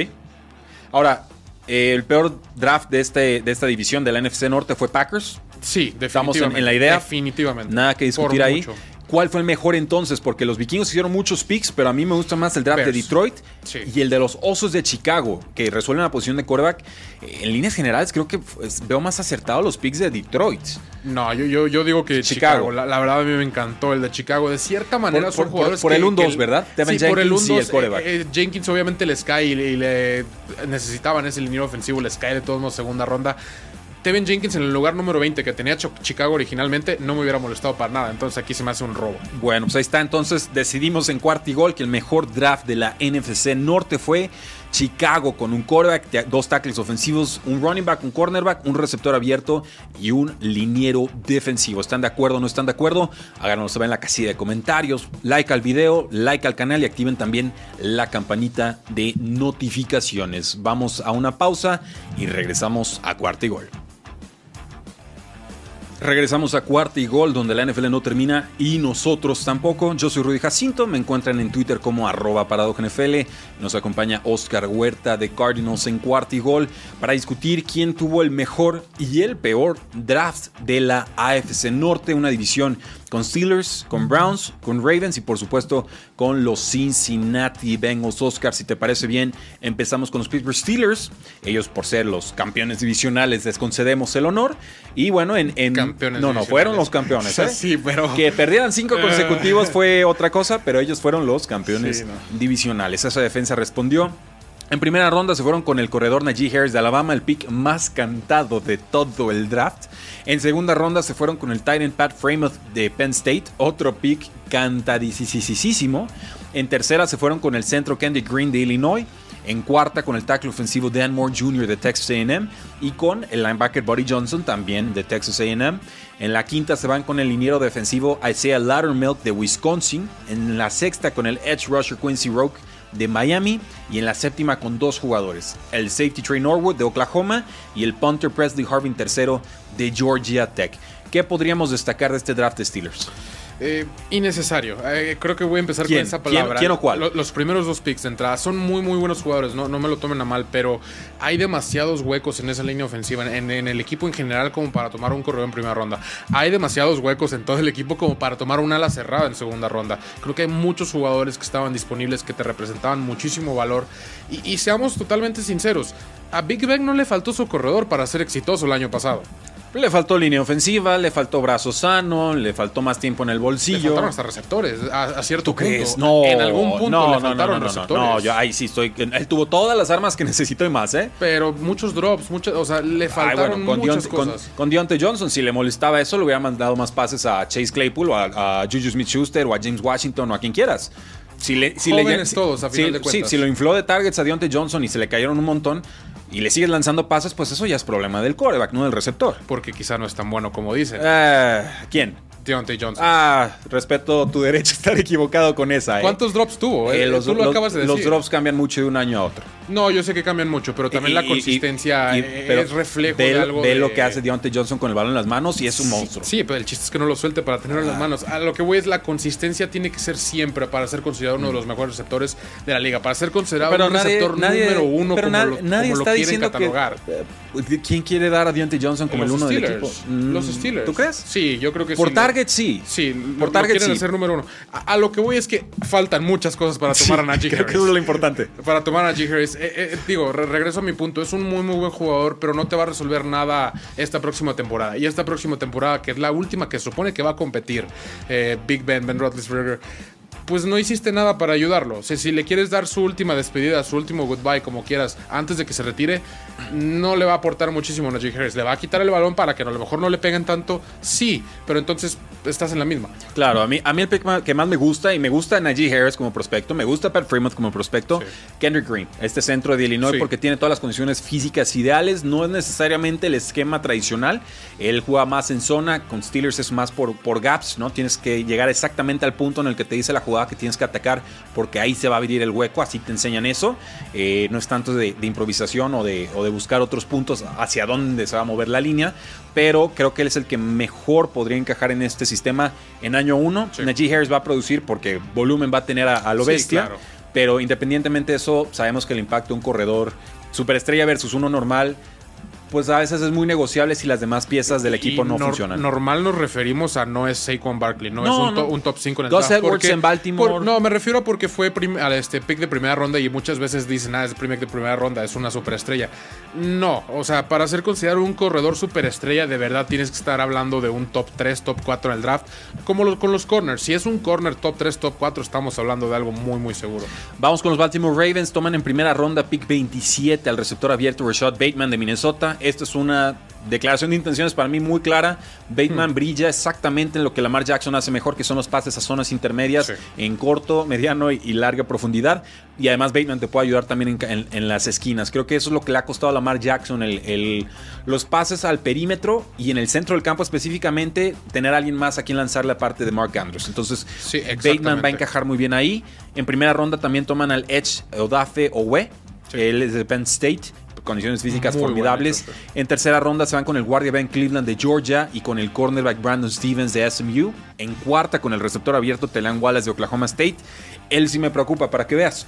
Ahora, el peor draft de, este, de esta división de la NFC Norte fue Packers. Sí, definitivamente. Estamos en, la idea. Definitivamente. Nada que discutir ahí. ¿Cuál fue el mejor entonces? Porque los vikingos hicieron muchos picks, pero a mí me gusta más el draft de Detroit y el de los Osos de Chicago, que resuelven la posición de quarterback. En líneas generales, creo que veo más acertado los picks de Detroit. No, yo, yo, digo que Chicago. La, verdad, a mí me encantó el de Chicago. De cierta manera, por, son jugadores por, el 1-2, ¿verdad? sí, por el 1-2. Eh, eh, Jenkins obviamente les cae y, le necesitaban ese liniero ofensivo, les cae de todos modos segunda ronda. Tevin Jenkins en el lugar número 20 que tenía Chicago originalmente no me hubiera molestado para nada. Entonces aquí se me hace un robo. Bueno, pues ahí está. Entonces decidimos en cuarto y gol que el mejor draft de la NFC Norte fue Chicago con un quarterback, dos tackles ofensivos, un running back, un cornerback, un receptor abierto y un liniero defensivo. ¿Están de acuerdo o no están de acuerdo? Háganos saber en la casilla de comentarios, like al video, like al canal y activen también la campanita de notificaciones. Vamos a una pausa y regresamos a cuarto y gol. Regresamos a cuarta y gol, donde la NFL no termina y nosotros tampoco. Yo soy Rudy Jacinto, me encuentran en Twitter como arroba NFL. Nos acompaña Oscar Huerta de Cardinals en cuarta y gol para discutir quién tuvo el mejor y el peor draft de la AFC Norte, una división con Steelers, con Browns, con Ravens y por supuesto con los Cincinnati Bengals. Oscar, si te parece bien, empezamos con los Pittsburgh Steelers. Ellos por ser los campeones divisionales les concedemos el honor. Y bueno, en... no, no, fueron los campeones. ¿eh? sí, pero... Que perdieran cinco consecutivos fue otra cosa, pero ellos fueron los campeones divisionales. Esa defensa respondió. En primera ronda se fueron con el corredor Najee Harris de Alabama, el pick más cantado de todo el draft. En segunda ronda se fueron con el Titan Pat Frameth de Penn State, otro pick cantadísimo. En tercera se fueron con el centro Candy Green de Illinois. En cuarta con el tackle ofensivo Dan Moore Jr. de Texas AM y con el linebacker Buddy Johnson también de Texas AM. En la quinta se van con el liniero defensivo Isaiah Lattermilk de Wisconsin. En la sexta con el edge rusher Quincy Roque de Miami y en la séptima con dos jugadores, el safety Trey Norwood de Oklahoma y el punter Presley Harvin tercero de Georgia Tech. ¿Qué podríamos destacar de este draft de Steelers? Eh, innecesario. Eh, creo que voy a empezar con esa palabra. ¿Quién, o cuál? los primeros dos picks de entrada son muy, muy buenos jugadores. No, no me lo tomen a mal, pero hay demasiados huecos en esa línea ofensiva, en, el equipo en general, como para tomar un corredor en primera ronda. Hay demasiados huecos en todo el equipo como para tomar un ala cerrada en segunda ronda. Creo que hay muchos jugadores que estaban disponibles que te representaban muchísimo valor. Y, y seamos totalmente sinceros, a Big Ben no le faltó su corredor para ser exitoso el año pasado. Le faltó línea ofensiva, le faltó brazo sano, le faltó más tiempo en el bolsillo. Le faltaron hasta receptores, a, cierto ¿Tú punto. No, en algún punto no, le faltaron no, receptores. No, yo ahí sí estoy. Él tuvo todas las armas que necesitó y más, ¿eh? Pero muchos drops, muchas, o sea, le faltaron con muchas cosas. Con, Deontay Johnson, si le molestaba eso, le hubiera mandado más pases a Chase Claypool o a, Juju Smith-Schuster o a James Washington o a quien quieras. Si le, si todos, a final de cuentas. Sí, si lo infló de targets a Deontay Johnson y se le cayeron un montón, y le sigues lanzando pases, pues eso ya es problema del coreback, no del receptor. Porque quizá no es tan bueno como dicen. Eh, ¿Quién? Deontay Johnson. Ah, respeto tu derecho a estar equivocado con esa. ¿eh? ¿Cuántos drops tuvo? Eh, Eh, los, Tú lo los- acabas de los decir. drops cambian mucho de un año a otro. No, yo sé que cambian mucho, pero también la Y- consistencia y- eh, es reflejo de algo. ve de- lo que hace Deontay Johnson con el balón en las manos y es un monstruo. Sí, pero el chiste es que no lo suelte para tenerlo en las manos. A lo que voy es la consistencia tiene que ser siempre para ser considerado uno de los mejores receptores de la liga. Para ser considerado Pero un nadie, receptor nadie- número uno pero como, na- lo, nadie como lo quieren diciendo catalogar. que eh, quién quiere dar a Deontay Johnson como los el uno del Steelers. equipo. Mm, Los Steelers. ¿Tú crees? Sí, yo creo que Por sí. target sí. Sí, por lo- target lo quieren sí. hacer número uno. A, a lo que voy es que faltan muchas cosas para tomar a Najee creo Harris. que eso es lo importante. Para tomar a Najee Harris. Eh, eh, digo, re- regreso a mi punto. Es un muy, muy buen jugador, pero no te va a resolver nada esta próxima temporada. Y esta próxima temporada, que es la última que supone que va a competir, eh, Big Ben, Ben Roethlisberger, pues no hiciste nada para ayudarlo. O sea, si le quieres dar su última despedida, su último goodbye, como quieras, antes de que se retire, no le va a aportar muchísimo a Najee Harris. ¿Le va a quitar el balón para que a lo mejor no le peguen tanto? Sí, pero entonces estás en la misma. Claro, a mí, a mí el pick que más me gusta, y me gusta Najee Harris como prospecto, me gusta Pat Fremont como prospecto, Kendrick Green, este centro de Illinois, Sí. porque tiene todas las condiciones físicas ideales, no es necesariamente el esquema tradicional, él juega más en zona, con Steelers es más por, por gaps, ¿no? Tienes que llegar exactamente al punto en el que te dice la jugada que tienes que atacar, porque ahí se va a abrir el hueco, así te enseñan eso, Eh, no es tanto de, de improvisación o de, o de buscar otros puntos hacia dónde se va a mover la línea, pero creo que él es el que mejor podría encajar en este sistema en año 1. Sí. Najee Harris va a producir porque volumen va a tener a, a lo Sí, bestia, claro. pero independientemente de eso, sabemos que el impacto de un corredor superestrella versus uno normal, pues a veces es muy negociable si las demás piezas del equipo Y no nor- funcionan. Normal nos referimos a no es Saquon Barkley, no, No, es un, to- un top 5 en el draft. Edwards en Baltimore. no, me refiero a porque fue prim- a este pick de primera ronda y muchas veces dicen, ah, es pick de primera ronda, es una superestrella. No, o sea, para ser considerado un corredor superestrella, de verdad tienes que estar hablando de un top 3, top 4 en el draft, como lo- con los corners. Si es un corner top 3, top 4, estamos hablando de algo muy, muy seguro. Vamos con los Baltimore Ravens. Toman en primera ronda pick 27 al receptor abierto Rashad Bateman de Minnesota. Esta es una declaración de intenciones para mí muy clara. Bateman brilla exactamente en lo que Lamar Jackson hace mejor, que son los pases a zonas intermedias Sí. en corto, mediano y, y larga profundidad. Y además Bateman te puede ayudar también en, ca- en- en las esquinas. Creo que eso es lo que le ha costado a Lamar Jackson, el, el- los pases al perímetro y en el centro del campo específicamente, tener a alguien más a quien lanzarle aparte de Mark Andrews. Entonces, Sí, Bateman va a encajar muy bien ahí. En primera ronda también toman al Edge Odafe Owe. Sí. Él es de Penn State. Condiciones físicas Muy formidables. En tercera ronda se van con el guardia Ben Cleveland de Georgia y con el cornerback Brandon Stevens de SMU. En cuarta con el receptor abierto Telan Wallace de Oklahoma State. Él sí me preocupa para que veas.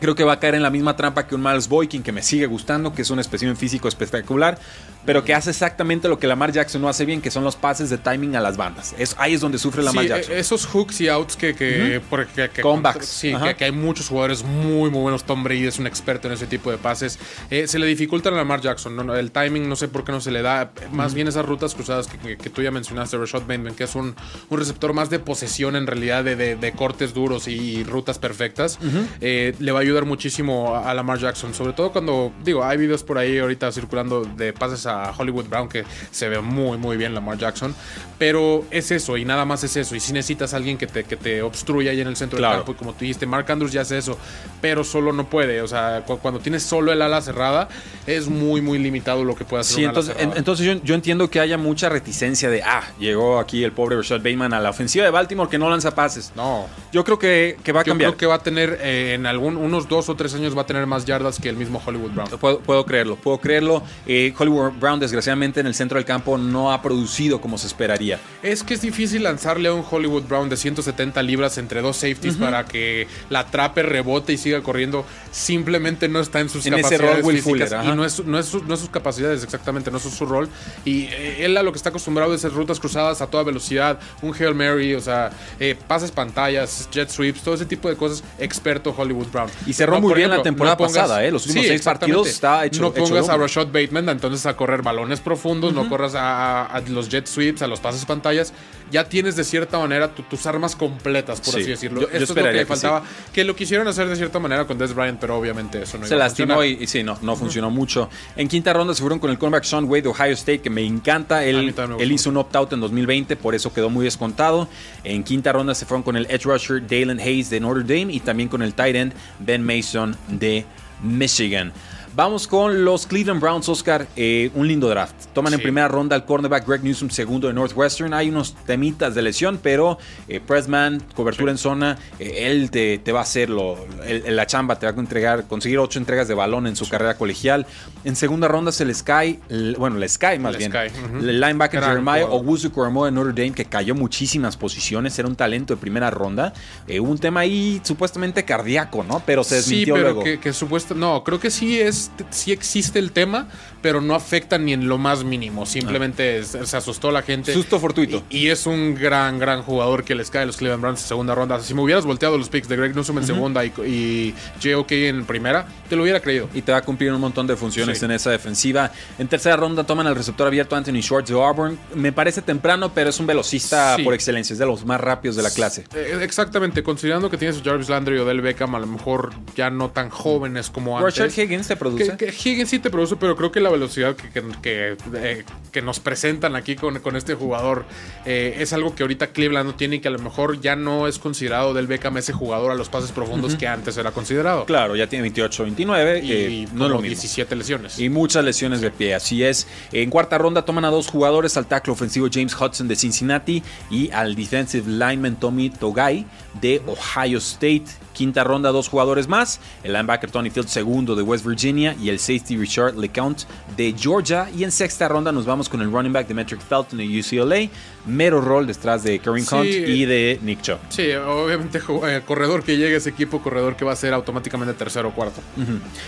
Creo que va a caer en la misma trampa que un Miles Boykin, que me sigue gustando, que es un espécimen físico espectacular, pero que hace exactamente lo que Lamar Jackson no hace bien, que son los pases de timing a las bandas. Es, ahí es donde sufre Lamar Sí, Jackson. eh, esos hooks y outs que, que, porque- que- Comebacks. sí, que, que hay muchos jugadores muy muy buenos. Tom Brady es un experto en ese tipo de pases. Eh, se le dificultan a Lamar Jackson. ¿no? El timing no sé por qué no se le da. Más bien esas rutas cruzadas que, que- tú ya mencionaste, Rashad Bateman, que es un, un receptor más de posesión en realidad, de, de- de cortes duros y, rutas perfectas, eh, le va a ayudar muchísimo a, a Lamar Jackson. Sobre todo cuando, digo, hay videos por ahí ahorita circulando de pases a Hollywood Brown que se ve muy muy bien Lamar Jackson. Pero es eso y nada más es eso. Y si necesitas a alguien que te, que te obstruya ahí en el centro Claro. del campo, y como tú dijiste, Mark Andrews ya hace eso, pero solo no puede. O sea, cu- cuando tienes solo el ala cerrada, es muy, muy limitado lo que puede hacer Sí, un ala entonces, en- entonces yo, yo entiendo que haya mucha reticencia de, ah, llegó aquí el pobre Rashad Bateman a la ofensiva de Baltimore que no lanza pases. no. Yo creo que, que va a Yo cambiar. creo que va a tener, eh, en algún, unos dos o tres años, va a tener más yardas que el mismo Hollywood Brown. Puedo, puedo creerlo, puedo creerlo. Eh, Hollywood Brown, desgraciadamente, en el centro del campo no ha producido como se esperaría. Es que es difícil lanzarle a un Hollywood Brown de 170 libras entre dos safeties para que la atrape, rebote y siga corriendo. Simplemente no está en sus En ese capacidades rol Will físicas. Fuller, y no es, no, es su- no es sus capacidades exactamente, no es su rol. Y eh, él a lo que está acostumbrado es hacer rutas cruzadas a toda velocidad, un Hail Mary, o sea, eh, pases pantallas, jet sweeps, todo ese tipo de cosas. Experto Hollywood Brown. Y cerró muy bien la temporada pasada, ¿eh? Los últimos seis exactamente. partidos está hecho- No hecho pongas a loco. Rashad Bateman entonces a correr balones profundos, no corras a, a- a los jet sweeps, a los pases pantallas. Ya tienes de cierta manera tu- tus armas completas, por Sí, así decirlo. yo- yo Esto es lo que que faltaba. Que lo quisieron hacer de cierta manera con Des Bryant, pero obviamente eso no Se iba a lastimó funcionar. y, y sí, no, no funcionó mucho. En quinta ronda se fueron con el cornerback Sean Wade de Ohio State, que me encanta. A Él, me él hizo un opt-out en 2020, por eso quedó muy descontado. En quinta ronda se fueron con el edge rusher Dalen Hayes de Notre Dame y también con el tight end Ben Mason de Michigan. Vamos con los Cleveland Browns, Oscar. Eh, un lindo draft. Toman en Sí. primera ronda al cornerback Greg Newsom, segundo de Northwestern. Hay unos temitas de lesión, pero eh, Pressman, cobertura en zona, eh, él te, te va a hacer lo- el- la chamba, te va a entregar, conseguir ocho entregas de balón en su carrera colegial. En segunda ronda se les cae, el- bueno, les cae más Les bien, ujú. el linebacker Gran Jeremiah. Owusu Koromoa de Notre Dame, que cayó muchísimas posiciones, era un talento de primera ronda. Hubo un tema ahí supuestamente cardíaco, ¿no? Pero se Sí, desmintió pero luego. que, que supuesto. No, creo que sí es, sí existe el tema, pero no afecta ni en lo más mínimo. Simplemente es- se asustó la gente. Susto fortuito. Y, y es un gran, gran jugador que les cae a los Cleveland Browns en segunda ronda. Si me hubieras volteado los picks de Greg Newsom en segunda y, y J.O.K. en primera, te lo hubiera creído. y te va a cumplir un montón de funciones Sí. en esa defensiva. En tercera ronda toman al receptor abierto Anthony Schwartz de Auburn. Me parece temprano, pero es un velocista Sí. por excelencia, es de los más rápidos de la clase. Eh, Exactamente, considerando que tienes a Jarvis Landry o Del Beckham, a lo mejor ya no tan jóvenes como antes. Rashard Higgins te produce. Que, que Higgins sí te produce, pero creo que la velocidad que, que, que, eh, que nos presentan aquí con, con este jugador eh, es algo que ahorita Cleveland no tiene y que a lo mejor ya no es considerado del Beckham ese jugador a los pases profundos que antes era considerado. Claro, ya tiene 28, 29, Y, eh, y no lo como mismo. 17 lesiones. Y muchas lesiones de pie, así es. En cuarta ronda toman a dos jugadores, al tackle ofensivo James Hudson de Cincinnati y al defensive lineman Tommy Togai de Ohio State. Quinta ronda, dos jugadores más, el linebacker Tony Field segundo de West Virginia y el safety Richard LeCount de Georgia. Y en sexta ronda nos vamos con el running back Demetric Felton de UCLA, mero rol detrás de Kareem Sí. Hunt y de Nick Chubb. Sí, obviamente eh, corredor que llegue a ese equipo, corredor que va a ser automáticamente tercero o cuarto.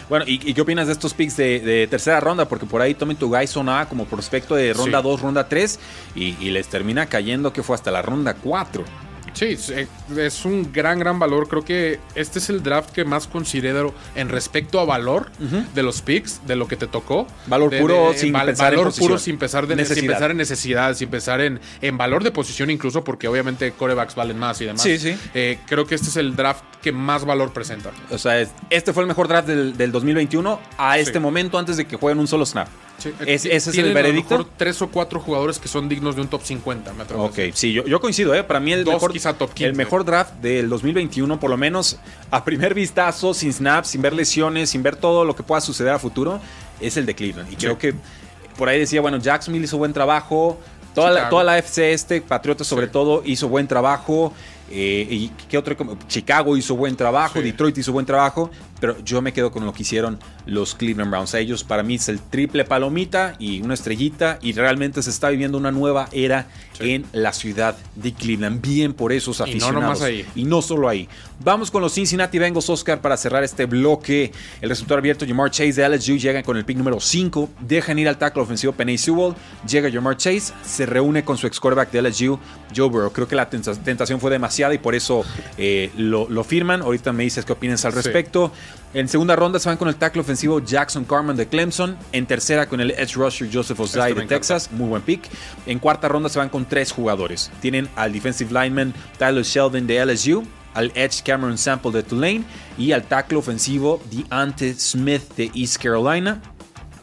Bueno, ¿y, y qué opinas de estos picks de, de tercera ronda? Porque por ahí Tommy Tugai sonaba como prospecto de ronda Sí. 2, ronda 3 y, y les termina cayendo que fue hasta la ronda 4. Sí, es, eh, es un gran, gran valor. Creo que este es el draft que más considero en respecto a valor de los picks, de lo que te tocó. Valor De- puro de- sin val- pensar en Valor posición. puro sin pensar, de, sin pensar en necesidad, sin pensar en, en valor de posición incluso, porque obviamente corebacks valen más y demás. Sí, sí. Eh, creo que este es el draft que más valor presenta. O sea, es- este fue el mejor draft del, del 2021 a este Sí. momento antes de que jueguen un solo snap. Sí, ¿Es- eh, ¿Ese es el tienen a lo veredicto? mejor tres o cuatro jugadores que son dignos de un top 50, me atrevo a Ok, sí, yo, yo coincido, ¿eh? Para mí el Dos, mejor, quizá top 15. el mejor draft del 2021, por lo menos a primer vistazo, sin snaps, sin ver lesiones, sin ver todo lo que pueda suceder a futuro, es el de Cleveland. Y creo que por ahí decía, bueno, Jacksonville hizo buen trabajo, toda, la, toda la FC este, Patriotas sobre Sí. todo, hizo buen trabajo. eh, y qué otro Chicago hizo buen trabajo. Detroit hizo buen trabajo, pero yo me quedo con lo que hicieron los Cleveland Browns. A ellos para mí es el triple palomita y una estrellita y realmente se está viviendo una nueva era Sí. en la ciudad de Cleveland. Bien por esos Y no aficionados. nomás ahí. Y no solo ahí. Vamos con los Cincinnati Bengals, Oscar, para cerrar este bloque. El receptor abierto, Jamar Chase de LSU, llega con el pick número 5. Dejan ir al tackle ofensivo Penny Sewell. Llega Jamar Chase, se reúne con su ex quarterback de LSU, Joe Burrow. Creo que la tenta- tentación fue demasiada y por eso eh, lo, lo firman. Ahorita me dices qué opinas al Sí. En segunda ronda se van con el tackle ofensivo Jackson Carman de Clemson. En tercera con el edge rusher Joseph Ozai Este de. Texas. Muy buen pick. En cuarta ronda se van con tres jugadores. Tienen al defensive lineman Tyler Sheldon de LSU, al edge Cameron Sample de Tulane y al tackle ofensivo DeAnte Smith de East Carolina.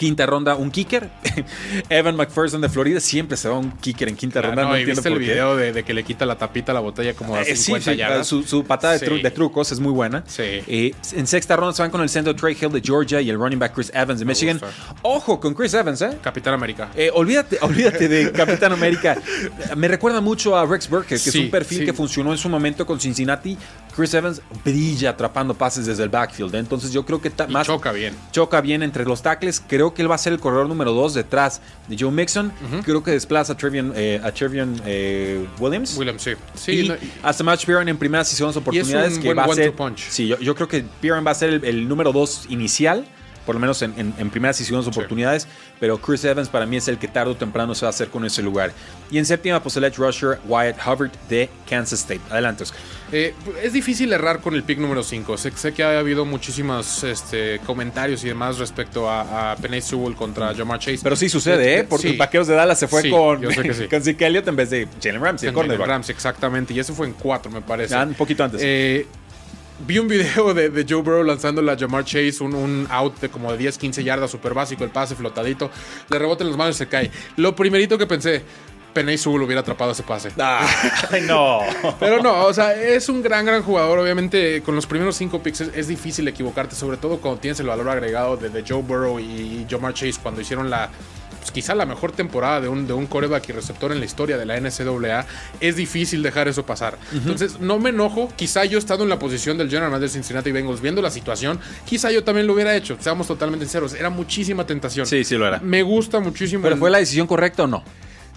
Quinta ronda, un kicker. Evan McPherson de Florida. Siempre se va un kicker en quinta Claro, ronda. No, entiendo viste el qué. video de, de que le quita la tapita a la botella como a Eh, sí, 50 sí, yardas. su, su patada de, Sí. tru- de trucos es muy buena. Sí. Eh, en sexta ronda se van con el centro Trey Hill de Georgia y el running back Chris Evans de Michigan. gusta. Ojo con Chris Evans, ¿eh? Capitán América. Eh, olvídate, olvídate de Capitán América. Me recuerda mucho a Rex Burkhead, que es un perfil que funcionó en su momento con Cincinnati. Chris Evans brilla atrapando pases desde el backfield. ¿eh? Entonces yo creo que Y más choca bien. choca bien entre los tackles. Creo que él va a ser el corredor número 2 detrás de Joe Mixon. Creo que desplaza a Trevion, eh, a Trevion, eh, Williams. Williams, sí. Sí, y no- a Samaj Piran en primeras y segundas oportunidades. un que buen va a ser, punch. Sí, yo, yo creo que Piran va a ser el, el número 2 inicial. Por lo menos en, en- en primeras y segundas oportunidades. Pero Chris Evans para mí es el que tarde o temprano se va a hacer con ese lugar. Y en séptima, pues el edge rusher Wyatt Hubbard de Kansas State. Adelante, Oscar. Eh, es difícil errar con el pick número 5. Sé, sé que ha habido muchísimos este, comentarios y demás respecto a, a Penny Sewell contra Jamar Chase. Pero sí sucede, ¿eh? Porque Sí. el Vaqueros de Dallas se fue Sí, con, sí. con Zeke Elliott en vez de Jalen Ramsey, el En- en cornerback. Rams, exactamente. Y eso fue en 4, me parece. Ah, un poquito antes. Eh, vi un video de, de Joe Burrow lanzándole a Jamar Chase un, un out de como de 10, 15 yardas, súper básico, el pase flotadito. Le rebota en las manos y se cae. Lo primerito que pensé, Penny Sewell hubiera atrapado ese pase. Ay, no. Pero no, o sea, es un gran, gran jugador. Obviamente, con los primeros cinco picks es, es difícil equivocarte, sobre todo cuando tienes el valor agregado de, de Joe Burrow y Jamar Chase cuando hicieron la. Pues quizá la mejor temporada de un, de un coreback y receptor en la historia de la NCAA, es difícil dejar eso pasar. Entonces, no me enojo. Quizá yo estando en la posición del General Manager de Cincinnati Bengals, viendo la situación, quizá yo también lo hubiera hecho. Seamos totalmente sinceros. Era muchísima tentación. Sí, sí lo era. Me gusta muchísimo. ¿Pero el- fue la decisión correcta o no?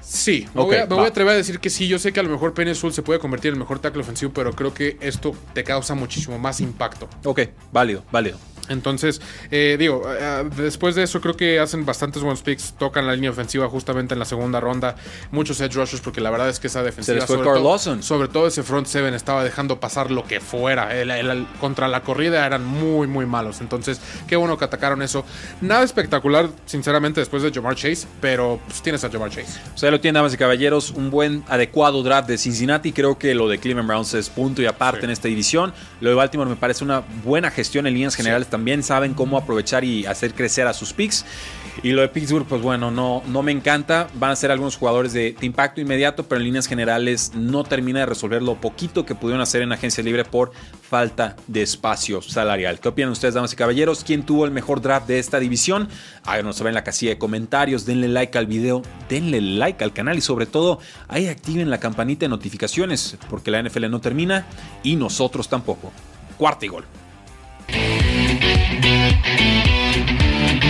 Sí, me, Ok, voy, a, me voy a atrever a decir que sí. Yo sé que a lo mejor Penny Sewell se puede convertir en el mejor tackle ofensivo, pero creo que esto te causa muchísimo más impacto. Ok, válido, válido. Entonces, eh, digo, eh, después de eso creo que hacen bastantes buenos picks, tocan la línea ofensiva justamente en la segunda ronda, muchos edge rushers porque la verdad es que esa defensiva, fue sobre, Carl todo, sobre todo ese front seven estaba dejando pasar lo que fuera, El- el- contra la corrida eran muy muy malos, entonces qué bueno que atacaron eso. Nada espectacular, sinceramente, después de Jamar Chase, pero pues, tienes a Jamar Chase. O sea, lo tienen, damas y caballeros, un buen, adecuado draft de Cincinnati. Creo que lo de Cleveland Browns es punto y aparte Sí. en esta división. Lo de Baltimore me parece una buena gestión en líneas generales. También saben cómo aprovechar y hacer crecer a sus picks. Y lo de Pittsburgh, pues bueno, no, no me encanta. Van a ser algunos jugadores de, de impacto inmediato, pero en líneas generales no termina de resolver lo poquito que pudieron hacer en agencia libre por falta de espacio salarial. ¿Qué opinan ustedes, damas y caballeros? ¿Quién tuvo el mejor draft de esta división? Háganos saber en la casilla de comentarios, denle like al video, denle like al canal y sobre todo ahí activen la campanita de notificaciones porque la NFL no termina y nosotros tampoco. Cuarta y gol. Thank you.